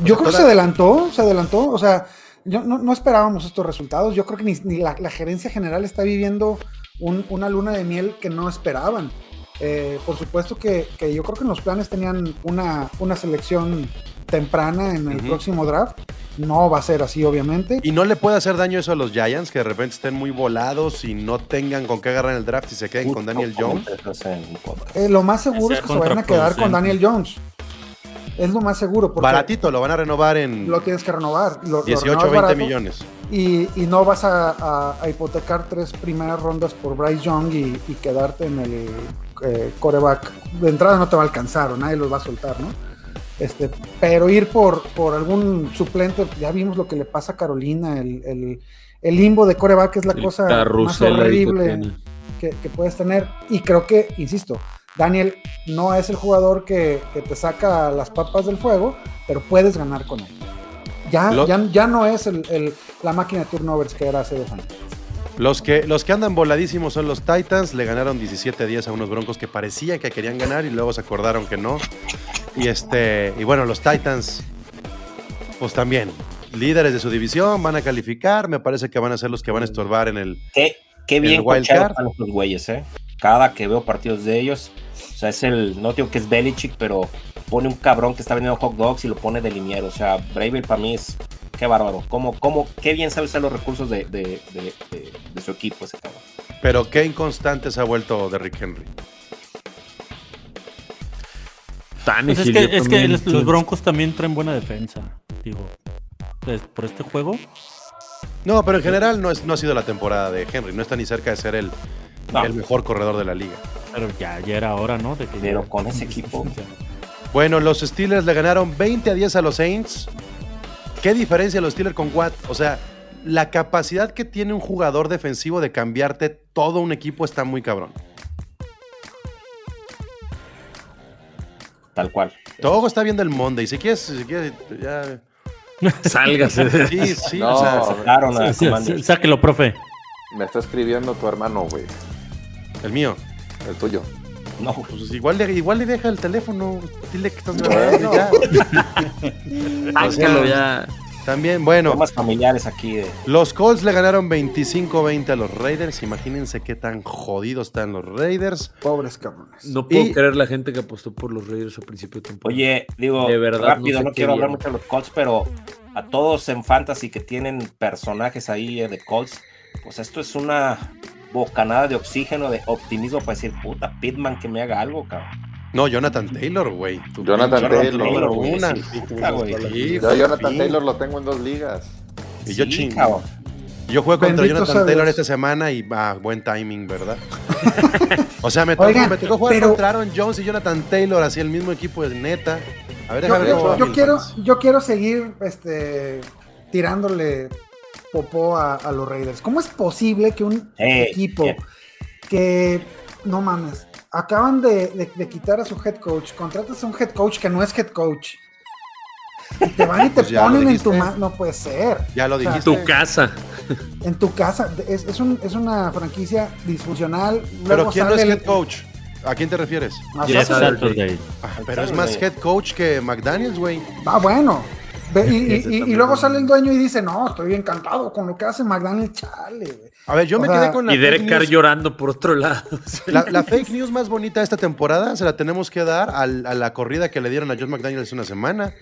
Speaker 4: Yo creo que se adelantó, se adelantó, o sea, yo, no, no esperábamos estos resultados, yo creo que ni, ni la, la gerencia general está viviendo un- una luna de miel que no esperaban. Eh, por supuesto que, que yo creo que en los planes tenían una, una selección temprana en el próximo draft, no va a ser así obviamente.
Speaker 3: Y no le puede hacer daño eso a los Giants, que de repente estén muy volados y no tengan con qué agarrar el draft y se queden con Daniel Jones.
Speaker 4: Eh, lo más seguro es que se vayan a quedar con. Daniel Jones. Es lo más seguro porque
Speaker 3: Baratito, lo van a renovar en
Speaker 4: lo tienes que renovar. Lo, lo
Speaker 3: 18,
Speaker 4: renovas
Speaker 3: 20
Speaker 4: barato.
Speaker 3: millones.
Speaker 4: Y, y no vas a, a- a hipotecar tres primeras rondas por Bryce Young y, y quedarte en el eh, coreback. De entrada no te va a alcanzar o nadie los va a soltar, ¿no? Este, pero ir por, por algún suplente, ya vimos lo que le pasa a Carolina, el, el- el limbo de coreback es la
Speaker 5: El
Speaker 4: cosa más
Speaker 5: que
Speaker 4: horrible que puedes tener. Y creo que, insisto, Daniel no es el jugador que, que te saca las papas del fuego, pero puedes ganar con él. Ya, ya, ya no es el- el- la máquina de turnovers que era hace dos años.
Speaker 3: Los que, los que andan voladísimos son los Titans. Le ganaron 17-10 a unos Broncos que parecía que querían ganar y luego se acordaron que no. Y este y bueno, los Titans, pues también, líderes de su división, van a calificar. Me parece que van a ser los que van a estorbar en el.
Speaker 6: Qué, qué bien
Speaker 3: El wild
Speaker 6: coacheados
Speaker 3: card.
Speaker 6: están estos güeyes, ¿eh? Cada que veo partidos de ellos, o sea, es el, no digo que es Belichick, pero pone un cabrón que está vendiendo hot dogs y lo pone de liniero. O sea, Bravel para mí es, qué bárbaro. Cómo, cómo, qué bien sabe usar los recursos de, de, de- de- de su equipo ese cabrón.
Speaker 3: Pero qué inconstante se ha vuelto Derrick Henry.
Speaker 8: Pues es que, es que los, los Broncos también traen buena defensa. Digo, es- por este juego.
Speaker 3: No, pero en general no, es, no ha sido la temporada de Henry. No está ni cerca de ser el,
Speaker 6: No.
Speaker 3: el mejor corredor de la liga.
Speaker 8: Pero ya, ya era hora, ¿no? De que
Speaker 6: Pero
Speaker 8: ya-
Speaker 6: con ese equipo.
Speaker 3: Bueno, los Steelers le ganaron 20 a 10 a los Saints. ¿Qué diferencia los Steelers con Watt? O sea, la capacidad que tiene un jugador defensivo de cambiarte todo un equipo está muy cabrón.
Speaker 6: Tal cual.
Speaker 3: Togo está viendo el Monday. Si quieres, si quieres, ya.
Speaker 5: Sálgase.
Speaker 3: Sí, sí,
Speaker 7: No,
Speaker 3: o sea,
Speaker 8: Sí, sí, sí, Sáquelo, profe.
Speaker 7: Me está escribiendo tu hermano, güey.
Speaker 3: El mío.
Speaker 7: El tuyo.
Speaker 6: No,
Speaker 3: Pues igual le, igual le deja el teléfono. Dile que estás grabando ya.
Speaker 5: Ya.
Speaker 3: También, bueno,
Speaker 6: temas familiares aquí de.
Speaker 3: los Colts le ganaron 25-20 a los Raiders. Imagínense qué tan jodidos están los Raiders.
Speaker 4: Pobres cabrones.
Speaker 5: No puedo
Speaker 3: Y-
Speaker 5: creer la gente que apostó por los Raiders a principio de temporada.
Speaker 6: Oye, digo,
Speaker 5: De verdad,
Speaker 6: rápido,
Speaker 5: no
Speaker 6: no,
Speaker 5: sé
Speaker 6: quiero hablar mucho de los Colts, pero a todos en Fantasy que tienen personajes ahí eh, de Colts, pues esto es una bocanada de oxígeno, de optimismo para decir, puta, Pitman que me haga algo, cabrón.
Speaker 3: No, Jonathan Taylor, güey. Tu
Speaker 7: Jonathan Taylor,
Speaker 3: número
Speaker 6: güey,
Speaker 3: una.
Speaker 6: sí, puta, güey.
Speaker 3: Sí,
Speaker 7: Yo a Jonathan. Taylor lo tengo en dos ligas.
Speaker 3: Y yo
Speaker 6: Sí,
Speaker 3: ching-
Speaker 6: cabrón.
Speaker 3: Yo juego contra
Speaker 4: Bendito
Speaker 3: Jonathan Taylor
Speaker 4: Dios.
Speaker 3: esta semana y ah, buen timing, ¿verdad? o sea, me tocó,
Speaker 4: Oigan,
Speaker 3: me tocó jugar
Speaker 4: pero-
Speaker 3: contra Aaron Jones y Jonathan Taylor, así el mismo equipo de neta. A ver,
Speaker 4: Yo, yo- yo quiero, yo quiero seguir este, tirándole popó a, a los Raiders. ¿Cómo es posible que un equipo que, no mames, acaban de, de- de quitar a su head coach, contratas a un head coach que no es head coach? Y te van y te
Speaker 3: Pues
Speaker 4: ponen en tu mano. No puede ser.
Speaker 3: Ya lo
Speaker 4: O sea,
Speaker 3: dijiste.
Speaker 5: Tu casa.
Speaker 4: En tu casa. Es, es un- es una franquicia disfuncional.
Speaker 3: Pero ¿quién no es
Speaker 4: el-
Speaker 3: head coach? ¿A quién te refieres?
Speaker 5: Yes,
Speaker 4: Saturday.
Speaker 8: Saturday.
Speaker 3: Ah, pero es más head coach que McDaniels, güey.
Speaker 4: Ah, bueno. Ve- y, y-
Speaker 3: Ese
Speaker 4: y- y
Speaker 3: también
Speaker 4: luego sale el dueño y dice, no, estoy encantado con lo que hace McDaniel, chale, güey.
Speaker 3: A ver, yo
Speaker 4: O
Speaker 3: me
Speaker 4: sea,
Speaker 3: quedé con la
Speaker 5: Y Derek
Speaker 3: fake
Speaker 5: Carr
Speaker 3: news.
Speaker 5: llorando por otro lado.
Speaker 3: La, la fake news más bonita de esta temporada se la tenemos que dar al- a la corrida que le dieron a Josh McDaniels hace una semana.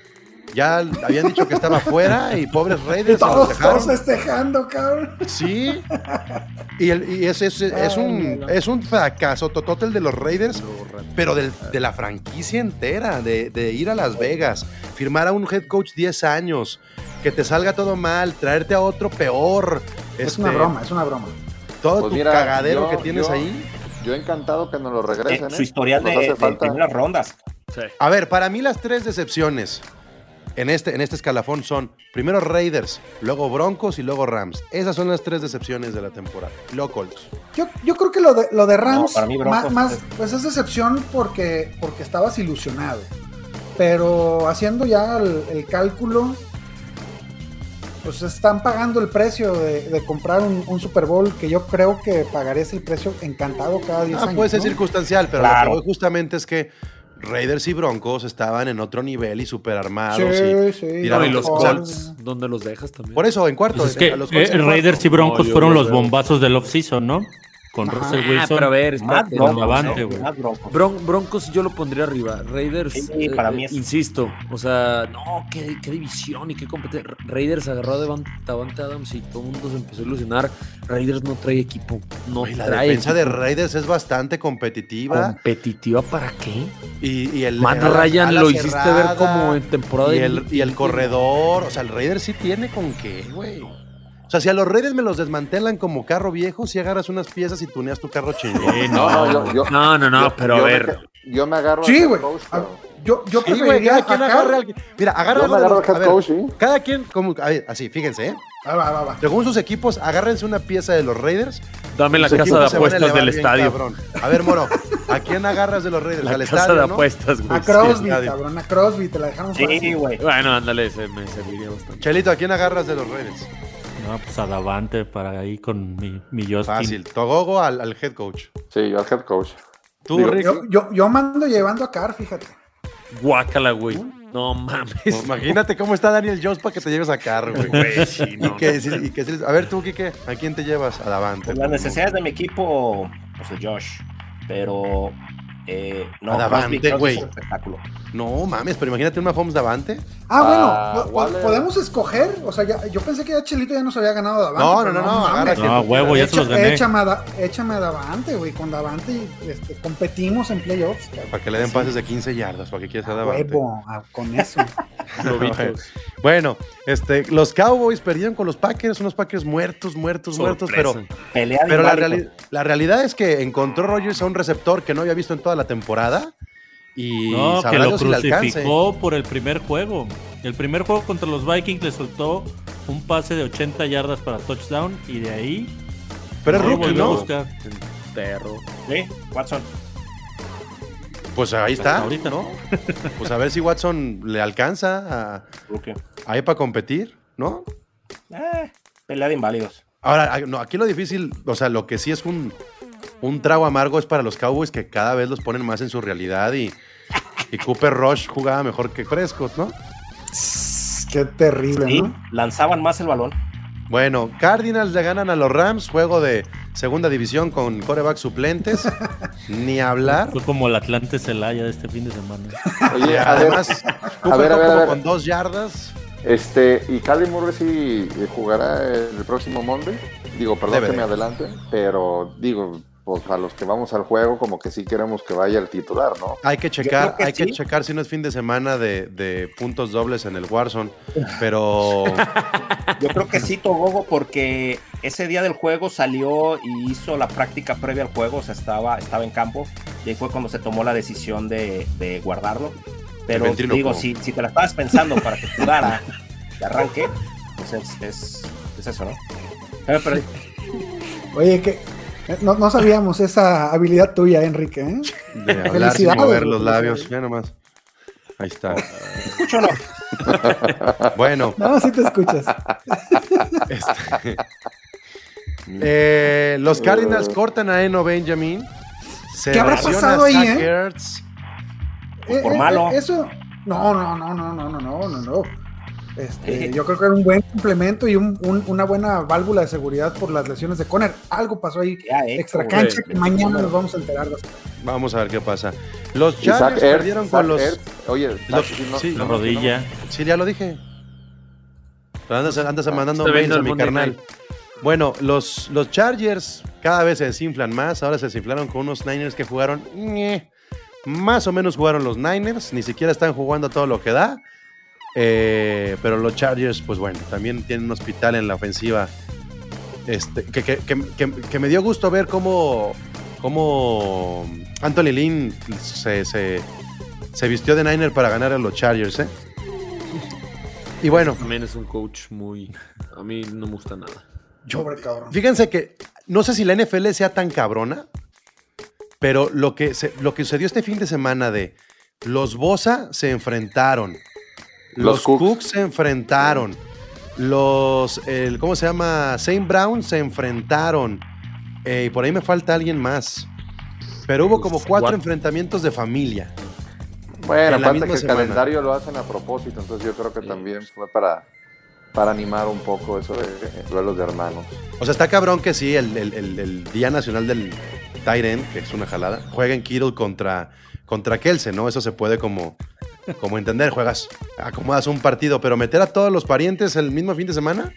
Speaker 3: Ya habían dicho que estaba fuera y pobres
Speaker 4: Y
Speaker 3: Raiders se los
Speaker 4: todos,
Speaker 3: dejaron.
Speaker 4: todos festejando, cabrón.
Speaker 3: Sí. Y, el, y es, es, es un, es un fracaso total de los Raiders, pero del- de la franquicia entera, de, de ir a Las Vegas, firmar a un head coach 10 años, que te salga todo mal, traerte a otro peor.
Speaker 4: Es
Speaker 3: este,
Speaker 4: una broma, es una broma.
Speaker 3: Todo
Speaker 7: Pues
Speaker 3: tu
Speaker 7: mira,
Speaker 3: cagadero
Speaker 7: yo-
Speaker 3: que tienes
Speaker 7: yo-
Speaker 3: ahí.
Speaker 7: Yo encantado que nos lo
Speaker 6: Eh,
Speaker 7: regresen.
Speaker 6: su
Speaker 7: ¿eh?
Speaker 6: historial
Speaker 7: Nos
Speaker 6: de,
Speaker 7: hace
Speaker 6: de
Speaker 7: falta.
Speaker 6: primeras rondas.
Speaker 3: A ver, para mí las tres decepciones en este, en este escalafón son primero Raiders, luego Broncos y luego Rams. Esas son las tres decepciones de la temporada. Luego Colts.
Speaker 4: Yo, yo creo que lo de, lo de Rams,
Speaker 6: para mí
Speaker 4: ma-
Speaker 6: Broncos
Speaker 4: más,
Speaker 6: es-
Speaker 4: pues es decepción porque, porque estabas ilusionado. Pero haciendo ya el, el cálculo, pues están pagando el precio de, de comprar un, un Super Bowl que yo creo que pagaré ese precio encantado cada 10
Speaker 3: Ah,
Speaker 4: años.
Speaker 3: puede ser
Speaker 4: ¿no?
Speaker 3: circunstancial, pero
Speaker 6: Claro.
Speaker 3: lo que voy justamente es que Raiders y Broncos estaban en otro nivel y super armados.
Speaker 4: Sí, sí.
Speaker 3: tiraron
Speaker 5: No, y los
Speaker 3: o
Speaker 4: mejor.
Speaker 3: sea,
Speaker 5: Colts, ¿dónde los dejas también?
Speaker 3: Por eso, en cuarto.
Speaker 8: Pues es que
Speaker 3: a los
Speaker 8: eh. Raiders y Broncos
Speaker 5: No,
Speaker 8: fueron
Speaker 5: lo
Speaker 8: los bombazos del off-season, ¿no? Con
Speaker 4: Ajá.
Speaker 8: Russell
Speaker 5: Ah,
Speaker 8: Wilson.
Speaker 5: pero a ver, espérate.
Speaker 8: Broncos,
Speaker 6: eh, más broncos.
Speaker 5: Bron- Broncos yo lo pondría arriba. Raiders,
Speaker 6: Sí, para mí es-
Speaker 5: insisto, o sea, no, qué, qué división y qué competencia. Raiders agarró a Davante Adams y todo el mundo se empezó a ilusionar. Raiders no trae equipo, no
Speaker 3: Güey, la
Speaker 5: trae
Speaker 3: defensa de. Raiders es bastante competitiva.
Speaker 5: ¿Competitiva para qué?
Speaker 3: Y, y el
Speaker 5: Matt Ryan lo hiciste
Speaker 3: cerrada,
Speaker 5: ver como en temporada
Speaker 3: y
Speaker 5: de-
Speaker 3: el, y el corredor. O sea, el Raiders sí tiene con qué, güey. O sea, si a los Raiders me los desmantelan como carro viejo, si agarras unas piezas y tuneas tu carro chingón.
Speaker 5: Sí,
Speaker 7: No, no, yo, yo-
Speaker 5: No, no, no,
Speaker 7: yo-
Speaker 5: pero
Speaker 7: yo
Speaker 5: a ver.
Speaker 7: yo me agarro
Speaker 4: Sí, güey. Yo, yo
Speaker 3: Sí, cada quien agarra al- Mira, agarra
Speaker 7: Yo me agarro
Speaker 3: los- a
Speaker 7: head
Speaker 3: ver,
Speaker 7: coach, sí.
Speaker 3: Cada quien, como, a ver, así, fíjense, ¿eh?
Speaker 4: Ah, va, va, va.
Speaker 3: Según sus equipos, agárrense una pieza de los Raiders.
Speaker 5: Dame la casa de apuestas del estadio.
Speaker 3: cabrón. A ver, Moro, ¿a quién agarras de los Raiders?
Speaker 5: La
Speaker 3: Al
Speaker 5: casa
Speaker 3: estadio,
Speaker 5: de
Speaker 3: ¿no?
Speaker 5: apuestas, güey.
Speaker 4: A Crosby,
Speaker 3: estadio.
Speaker 4: cabrón, a Crosby, te la dejaron
Speaker 6: Sí, güey.
Speaker 5: Bueno, ándale, se me serviría bastante.
Speaker 3: Chelito, ¿a quién agarras de los Raiders?
Speaker 8: No, pues a Davante para ahí con mi, mi Justin.
Speaker 3: Fácil. Togogo al, al head coach.
Speaker 7: Sí, yo al head coach.
Speaker 3: Tú,
Speaker 7: Digo,
Speaker 3: Rick.
Speaker 4: Yo, yo, yo mando llevando a Carr, fíjate.
Speaker 5: Guácala, güey. No mames.
Speaker 3: Pues Imagínate cómo está Daniel Jones para que te lleves a carro, güey.
Speaker 5: Güey, sí,
Speaker 3: Y
Speaker 5: no.
Speaker 3: y que a ver, tú, Kike, ¿a quién te llevas? A Davante.
Speaker 6: Pues las necesidades de mi equipo, pues el Josh. Pero eh, no,
Speaker 3: A Davante, güey. No mames, pero imagínate un Mahomes Davante.
Speaker 4: Ah, bueno,
Speaker 7: Ah,
Speaker 4: podemos escoger. O sea, ya, yo pensé que ya Chelito ya nos había ganado a Davante.
Speaker 3: No, no, no, no, agarra
Speaker 8: No, huevo, ya se los gané.
Speaker 4: Échame a, Da- échame a Davante, güey. Con Davante este, competimos en playoffs. cabrón.
Speaker 3: Para que le den pases de 15 yardas, para que quieras a Davante.
Speaker 4: Huevo, con eso.
Speaker 3: Bueno, este, los Cowboys perdieron con los Packers, unos Packers muertos, muertos, muertos, pero.
Speaker 6: Pelea
Speaker 3: pero la, reali- la realidad es que encontró Rogers a un receptor que no había visto en toda la temporada y
Speaker 8: No, que lo
Speaker 3: si
Speaker 8: crucificó por el primer juego. El primer juego contra los Vikings le soltó un pase de 80 yardas para touchdown y de ahí
Speaker 3: Pero es
Speaker 8: no lo
Speaker 3: rookie, ¿no?
Speaker 8: buscar.
Speaker 5: Perro.
Speaker 6: Sí, Watson.
Speaker 3: Pues ahí está,
Speaker 8: ahorita.
Speaker 3: ¿no? Pues a ver si Watson le alcanza a,
Speaker 6: Rookie.
Speaker 3: ahí para competir, ¿no?
Speaker 6: Eh, pelea de inválidos.
Speaker 3: Ahora, a- no, aquí lo difícil, o sea, lo que sí es un, un trago amargo es para los Cowboys que cada vez los ponen más en su realidad y, y Cooper Rush jugaba mejor que Prescott, ¿no?
Speaker 4: Qué terrible,
Speaker 6: Sí,
Speaker 4: ¿no?
Speaker 6: lanzaban más el balón.
Speaker 3: Bueno, Cardinals le ganan a los Rams, juego de segunda división con coreback suplentes. Ni hablar.
Speaker 8: Fue como el Atlante Celaya de este fin de semana.
Speaker 7: Oye,
Speaker 3: además,
Speaker 7: a
Speaker 3: Cooper
Speaker 7: ver, a
Speaker 3: Cup
Speaker 7: ver, a
Speaker 3: como
Speaker 7: ver.
Speaker 3: con dos yardas.
Speaker 7: Este, ¿y Cali Murray sí jugará el próximo Monday? Digo, perdón
Speaker 3: Debe
Speaker 7: que
Speaker 3: de.
Speaker 7: me adelante, pero digo, pues a los que vamos al juego, como que sí queremos que vaya el titular, ¿no?
Speaker 3: Hay que checar,
Speaker 6: que
Speaker 3: hay que checar si no es fin de semana de, de puntos dobles en el Warzone. Pero
Speaker 6: Yo creo que sí, Togogo, porque ese día del juego salió y hizo la práctica previa al juego, o sea, estaba, estaba en campo, y ahí fue cuando se tomó la decisión de, de guardarlo. Pero digo, si, si te la estabas pensando para que jugara de arranque, pues es, es, es eso, ¿no? Pero-
Speaker 4: Oye, que eh, no, no, sabíamos esa habilidad tuya, Enrique. ¿eh?
Speaker 3: De hablar sin mover los labios. Mira nomás. Ahí está.
Speaker 6: ¿Escucho no?
Speaker 3: bueno.
Speaker 4: No, sí te escuchas.
Speaker 3: Este. Eh, los Cardinals cortan a Eno Benjamin.
Speaker 4: ¿Qué habrá pasado ahí, eh?
Speaker 6: Por
Speaker 4: eh, eh,
Speaker 6: malo.
Speaker 4: Eso. No, no, no, no, no, no, no, no. Este,
Speaker 6: Eh.
Speaker 4: yo creo que era un buen complemento y un- un- una buena válvula de seguridad por las lesiones de Conner. Algo pasó ahí
Speaker 6: ¿Qué ha hecho,
Speaker 4: extra cancha que mañana nos vamos a enterar.
Speaker 3: Vamos a ver qué pasa. Los Chargers
Speaker 7: Ertz,
Speaker 3: perdieron
Speaker 7: Zach
Speaker 3: con los.
Speaker 7: Ertz, oye,
Speaker 3: los-
Speaker 7: sí, no-
Speaker 3: sí,
Speaker 7: no-
Speaker 8: La
Speaker 7: no-
Speaker 8: rodilla.
Speaker 3: Sí, ya lo dije. Pero Andas, andas mandando mails a mi carnal.
Speaker 5: Night.
Speaker 3: Bueno, los, los Chargers cada vez se desinflan más. Ahora se desinflaron con unos Niners que jugaron. ñe, más o menos jugaron los Niners. Ni siquiera están jugando todo lo que da. Eh, pero los Chargers, pues bueno, también tienen un hospital en la ofensiva. Este, que, que- que- que- que me dio gusto ver cómo, cómo Anthony Lynn se, se- se vistió de Niner para ganar a los Chargers. ¿eh? Y bueno,
Speaker 5: También es un coach muy. A mí no me gusta nada.
Speaker 4: Pobre cabrón.
Speaker 3: Fíjense que no sé si la NFL sea tan cabrona, pero lo que, se- lo que sucedió este fin de semana de los Bosa se enfrentaron, los,
Speaker 7: Los
Speaker 3: Cooks.
Speaker 7: Cooks.
Speaker 3: se enfrentaron, los, el, ¿cómo se llama? Saint Brown se enfrentaron, eh, y por ahí me falta alguien más. Pero hubo como cuatro
Speaker 5: What?
Speaker 3: enfrentamientos de familia.
Speaker 7: Bueno, aparte que el
Speaker 3: semana.
Speaker 7: calendario lo hacen a propósito, entonces yo creo que también fue para, para animar un poco eso de duelos de hermanos.
Speaker 3: O sea, está cabrón que sí, el, el- el- el Día Nacional del End, que es una jalada, juega en Kittle contra, contra Kelsey, ¿no? Eso se puede como, como entender, juegas, acomodas un partido, pero meter a todos los parientes el mismo fin de semana.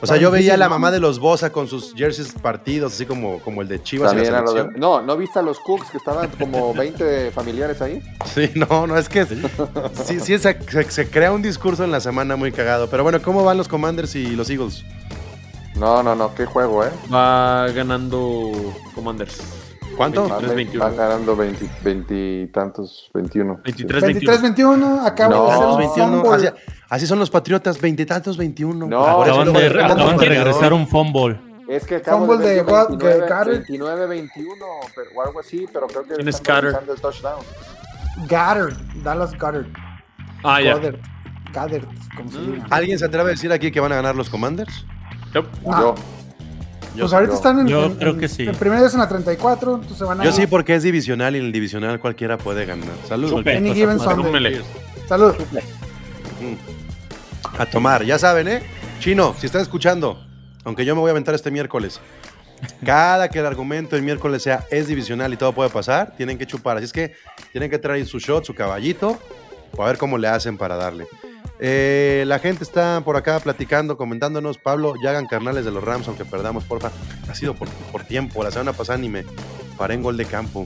Speaker 3: O sea, yo veía a la mamá de los Bosa con sus jerseys partidos, así como, como el de Chivas y la
Speaker 7: de-. No, ¿no viste a los Cooks que estaban como 20 familiares ahí?
Speaker 3: Sí, no, no, es que sí, sí se, se- se crea un discurso en la semana muy cagado. Pero bueno, ¿cómo van los Commanders y los Eagles?
Speaker 7: No, no, no, qué juego, ¿eh?
Speaker 5: Va ganando Commanders.
Speaker 3: ¿Cuánto?
Speaker 7: Van,
Speaker 5: 23-21.
Speaker 7: van ganando 20, 20 y tantos, 21.
Speaker 5: 23-21.
Speaker 4: 23-21, acabo
Speaker 7: No,
Speaker 4: de hacer
Speaker 3: 21, así, así son los patriotas, veintitantos, 21.
Speaker 7: No,
Speaker 3: Ah,
Speaker 8: Acaban de,
Speaker 3: mandan
Speaker 8: acaban de regresar un fumble.
Speaker 7: Es que acabo
Speaker 4: Fumble
Speaker 7: de,
Speaker 4: de
Speaker 7: ver
Speaker 4: Wa-
Speaker 7: que
Speaker 4: de
Speaker 7: 29,
Speaker 4: Carter.
Speaker 7: 29, 21 pero- o algo así, pero creo que
Speaker 5: ¿Quién es
Speaker 7: el touchdown.
Speaker 4: Goddard, Dallas Goddard.
Speaker 5: Ah, ya.
Speaker 4: Goddard, Goddard, diga.
Speaker 3: ¿Alguien se atreve a decir aquí que van a ganar los Commanders?
Speaker 5: Yep.
Speaker 4: Ah,
Speaker 7: Yo,
Speaker 4: pues ahorita
Speaker 7: yo-
Speaker 4: están en,
Speaker 8: yo
Speaker 4: en-
Speaker 8: creo
Speaker 4: en-
Speaker 8: que sí.
Speaker 4: En primera es en la 34, entonces van a
Speaker 3: Yo sí, porque es divisional y en el divisional cualquiera puede ganar. Saludos.
Speaker 6: Súper.
Speaker 4: Any given Sunday.
Speaker 5: Súmele.
Speaker 4: Salud.
Speaker 3: A tomar, ya saben, ¿eh? Chino, si estás escuchando, aunque yo me voy a aventar este miércoles, cada que el argumento el miércoles sea es divisional y todo puede pasar, tienen que chupar. Así es que tienen que traer su shot, su caballito, o a ver cómo le hacen para darle. Eh, la gente está por acá platicando, comentándonos. Pablo, ya hagan carnales de los Rams, aunque perdamos, porfa. Ha sido por, por tiempo. La semana pasada ni me paré en gol de campo.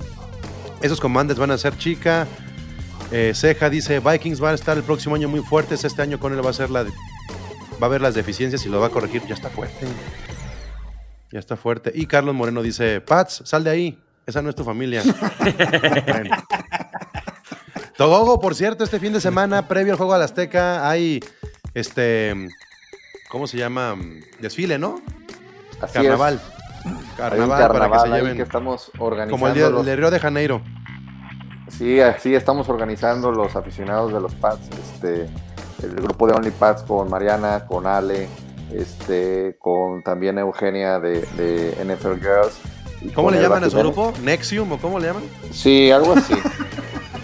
Speaker 3: Esos comandos van a ser chica. Eh, Ceja dice, Vikings van a estar el próximo año muy fuertes. Este año con él va a ser la de- va a ver las deficiencias y lo va a corregir. Ya está fuerte. Ya está fuerte. Y Carlos Moreno dice, Pats, sal de ahí. Esa no es tu familia. Bueno. Togogo, por cierto, este fin de semana, previo al juego al Azteca, hay este. ¿Cómo se llama? Desfile, ¿no?
Speaker 7: así
Speaker 3: Carnaval.
Speaker 7: es.
Speaker 3: Carnaval,
Speaker 7: carnaval
Speaker 3: para que se lleven.
Speaker 7: que estamos organizando.
Speaker 3: como el día
Speaker 7: los-
Speaker 3: de Río de Janeiro.
Speaker 7: Sí, así estamos organizando los aficionados de los Pats, este, el grupo de Only Pats con Mariana, con Ale, este, con también Eugenia de, de NFL Girls.
Speaker 3: ¿Cómo le llaman a su grupo? ¿Nexium o cómo le llaman?
Speaker 7: Sí, algo así.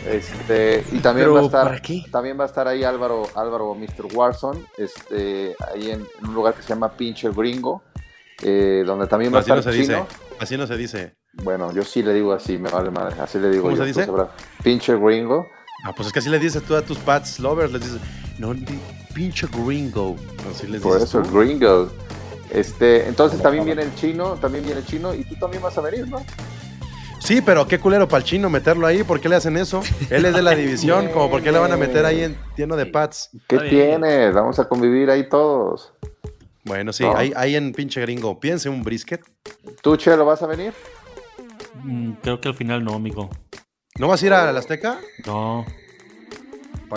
Speaker 7: Este, y también va a estar,
Speaker 5: ¿para qué?
Speaker 7: también va a estar ahí Álvaro, Álvaro Mr. Warson, este, ahí en, en un lugar que se llama Pinche Gringo, eh, donde también va a
Speaker 3: Así no
Speaker 7: estar
Speaker 3: se dice.
Speaker 7: Chino.
Speaker 3: Así no se dice.
Speaker 7: Bueno, yo sí le digo así, me vale madre, así le digo
Speaker 3: ¿Cómo
Speaker 7: yo.
Speaker 3: se dice?
Speaker 7: Pinche Gringo.
Speaker 3: Ah, pues es que así le dices tú a tus Pats lovers, les dices, no, pinche gringo. Así les
Speaker 7: Por
Speaker 3: dices
Speaker 7: eso,
Speaker 3: tú.
Speaker 7: Gringo. Este, entonces también viene el chino, también viene el chino, y tú también vas a venir, ¿no?
Speaker 3: Sí, pero qué culero para el chino meterlo ahí. ¿Por qué le hacen eso? Él es de la división, como por qué le van a meter ahí en, lleno de Pats.
Speaker 7: ¿Qué tienes? Vamos a convivir ahí todos.
Speaker 3: Bueno, sí,
Speaker 7: No.
Speaker 3: ahí, ahí en pinche gringo. Piense un brisket.
Speaker 7: ¿Tú, Chelo, vas a venir?
Speaker 8: Mm, creo que al final no, amigo.
Speaker 3: ¿No vas a ir a la Azteca?
Speaker 8: No,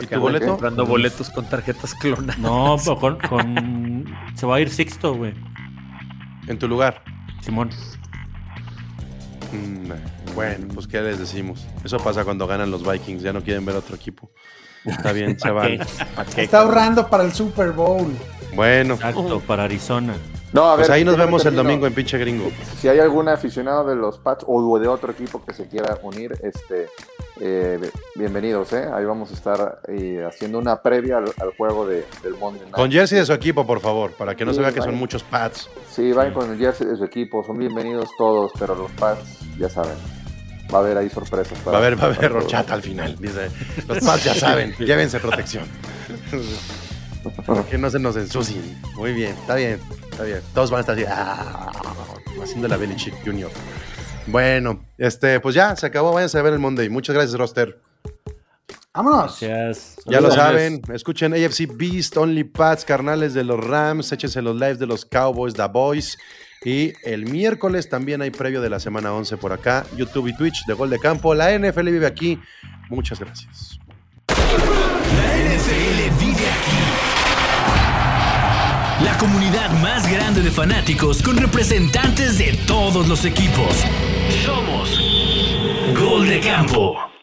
Speaker 3: ¿Y
Speaker 5: que
Speaker 3: tu boleto?
Speaker 5: Comprando boletos con tarjetas clonadas.
Speaker 8: no, pero con, con- Se va a ir Sixto, güey.
Speaker 3: En tu lugar.
Speaker 8: Simón.
Speaker 3: Mm, bueno, pues qué les decimos. Eso pasa cuando ganan los Vikings. Ya no quieren ver otro equipo. Está bien, se van.
Speaker 4: Está ahorrando para el Super Bowl.
Speaker 3: Bueno,
Speaker 8: Exacto, para Arizona.
Speaker 7: No, a
Speaker 3: pues
Speaker 7: ver,
Speaker 3: ahí nos vemos el domingo en pinche gringo.
Speaker 7: Si hay algún aficionado de los Pats o de otro equipo que se quiera unir, este, eh, bienvenidos, ¿eh? Ahí vamos a estar eh, haciendo una previa al, al juego de, del Monday Night.
Speaker 3: Con jersey de su equipo, por favor, para que no se
Speaker 7: Sí,
Speaker 3: vea que son muchos Pats.
Speaker 7: Sí, vayan con el jersey de su equipo, son bienvenidos todos, pero los Pats, ya saben, va a haber ahí sorpresas.
Speaker 3: Va a haber, va a haber horchata al final. Dice, los Pats ya saben, llévense protección. que no se nos ensucien. Muy bien, está bien, está bien. Todos van a estar así, ah, haciendo la Belichick Junior. Bueno, este, pues ya, se acabó. Váyanse a ver el Monday. Muchas gracias, Roster.
Speaker 4: Vámonos.
Speaker 8: Gracias.
Speaker 3: Ya lo saben, escuchen AFC Beast, Only Pats, carnales de los Rams, échense los lives de los Cowboys, The Boys. Y el miércoles también hay previo de la semana 11 por acá, YouTube y Twitch de Gol de Campo. La NFL vive aquí. Muchas gracias.
Speaker 2: La NFL vive aquí. La comunidad más grande de fanáticos con representantes de todos los equipos. Somos Gol de Campo.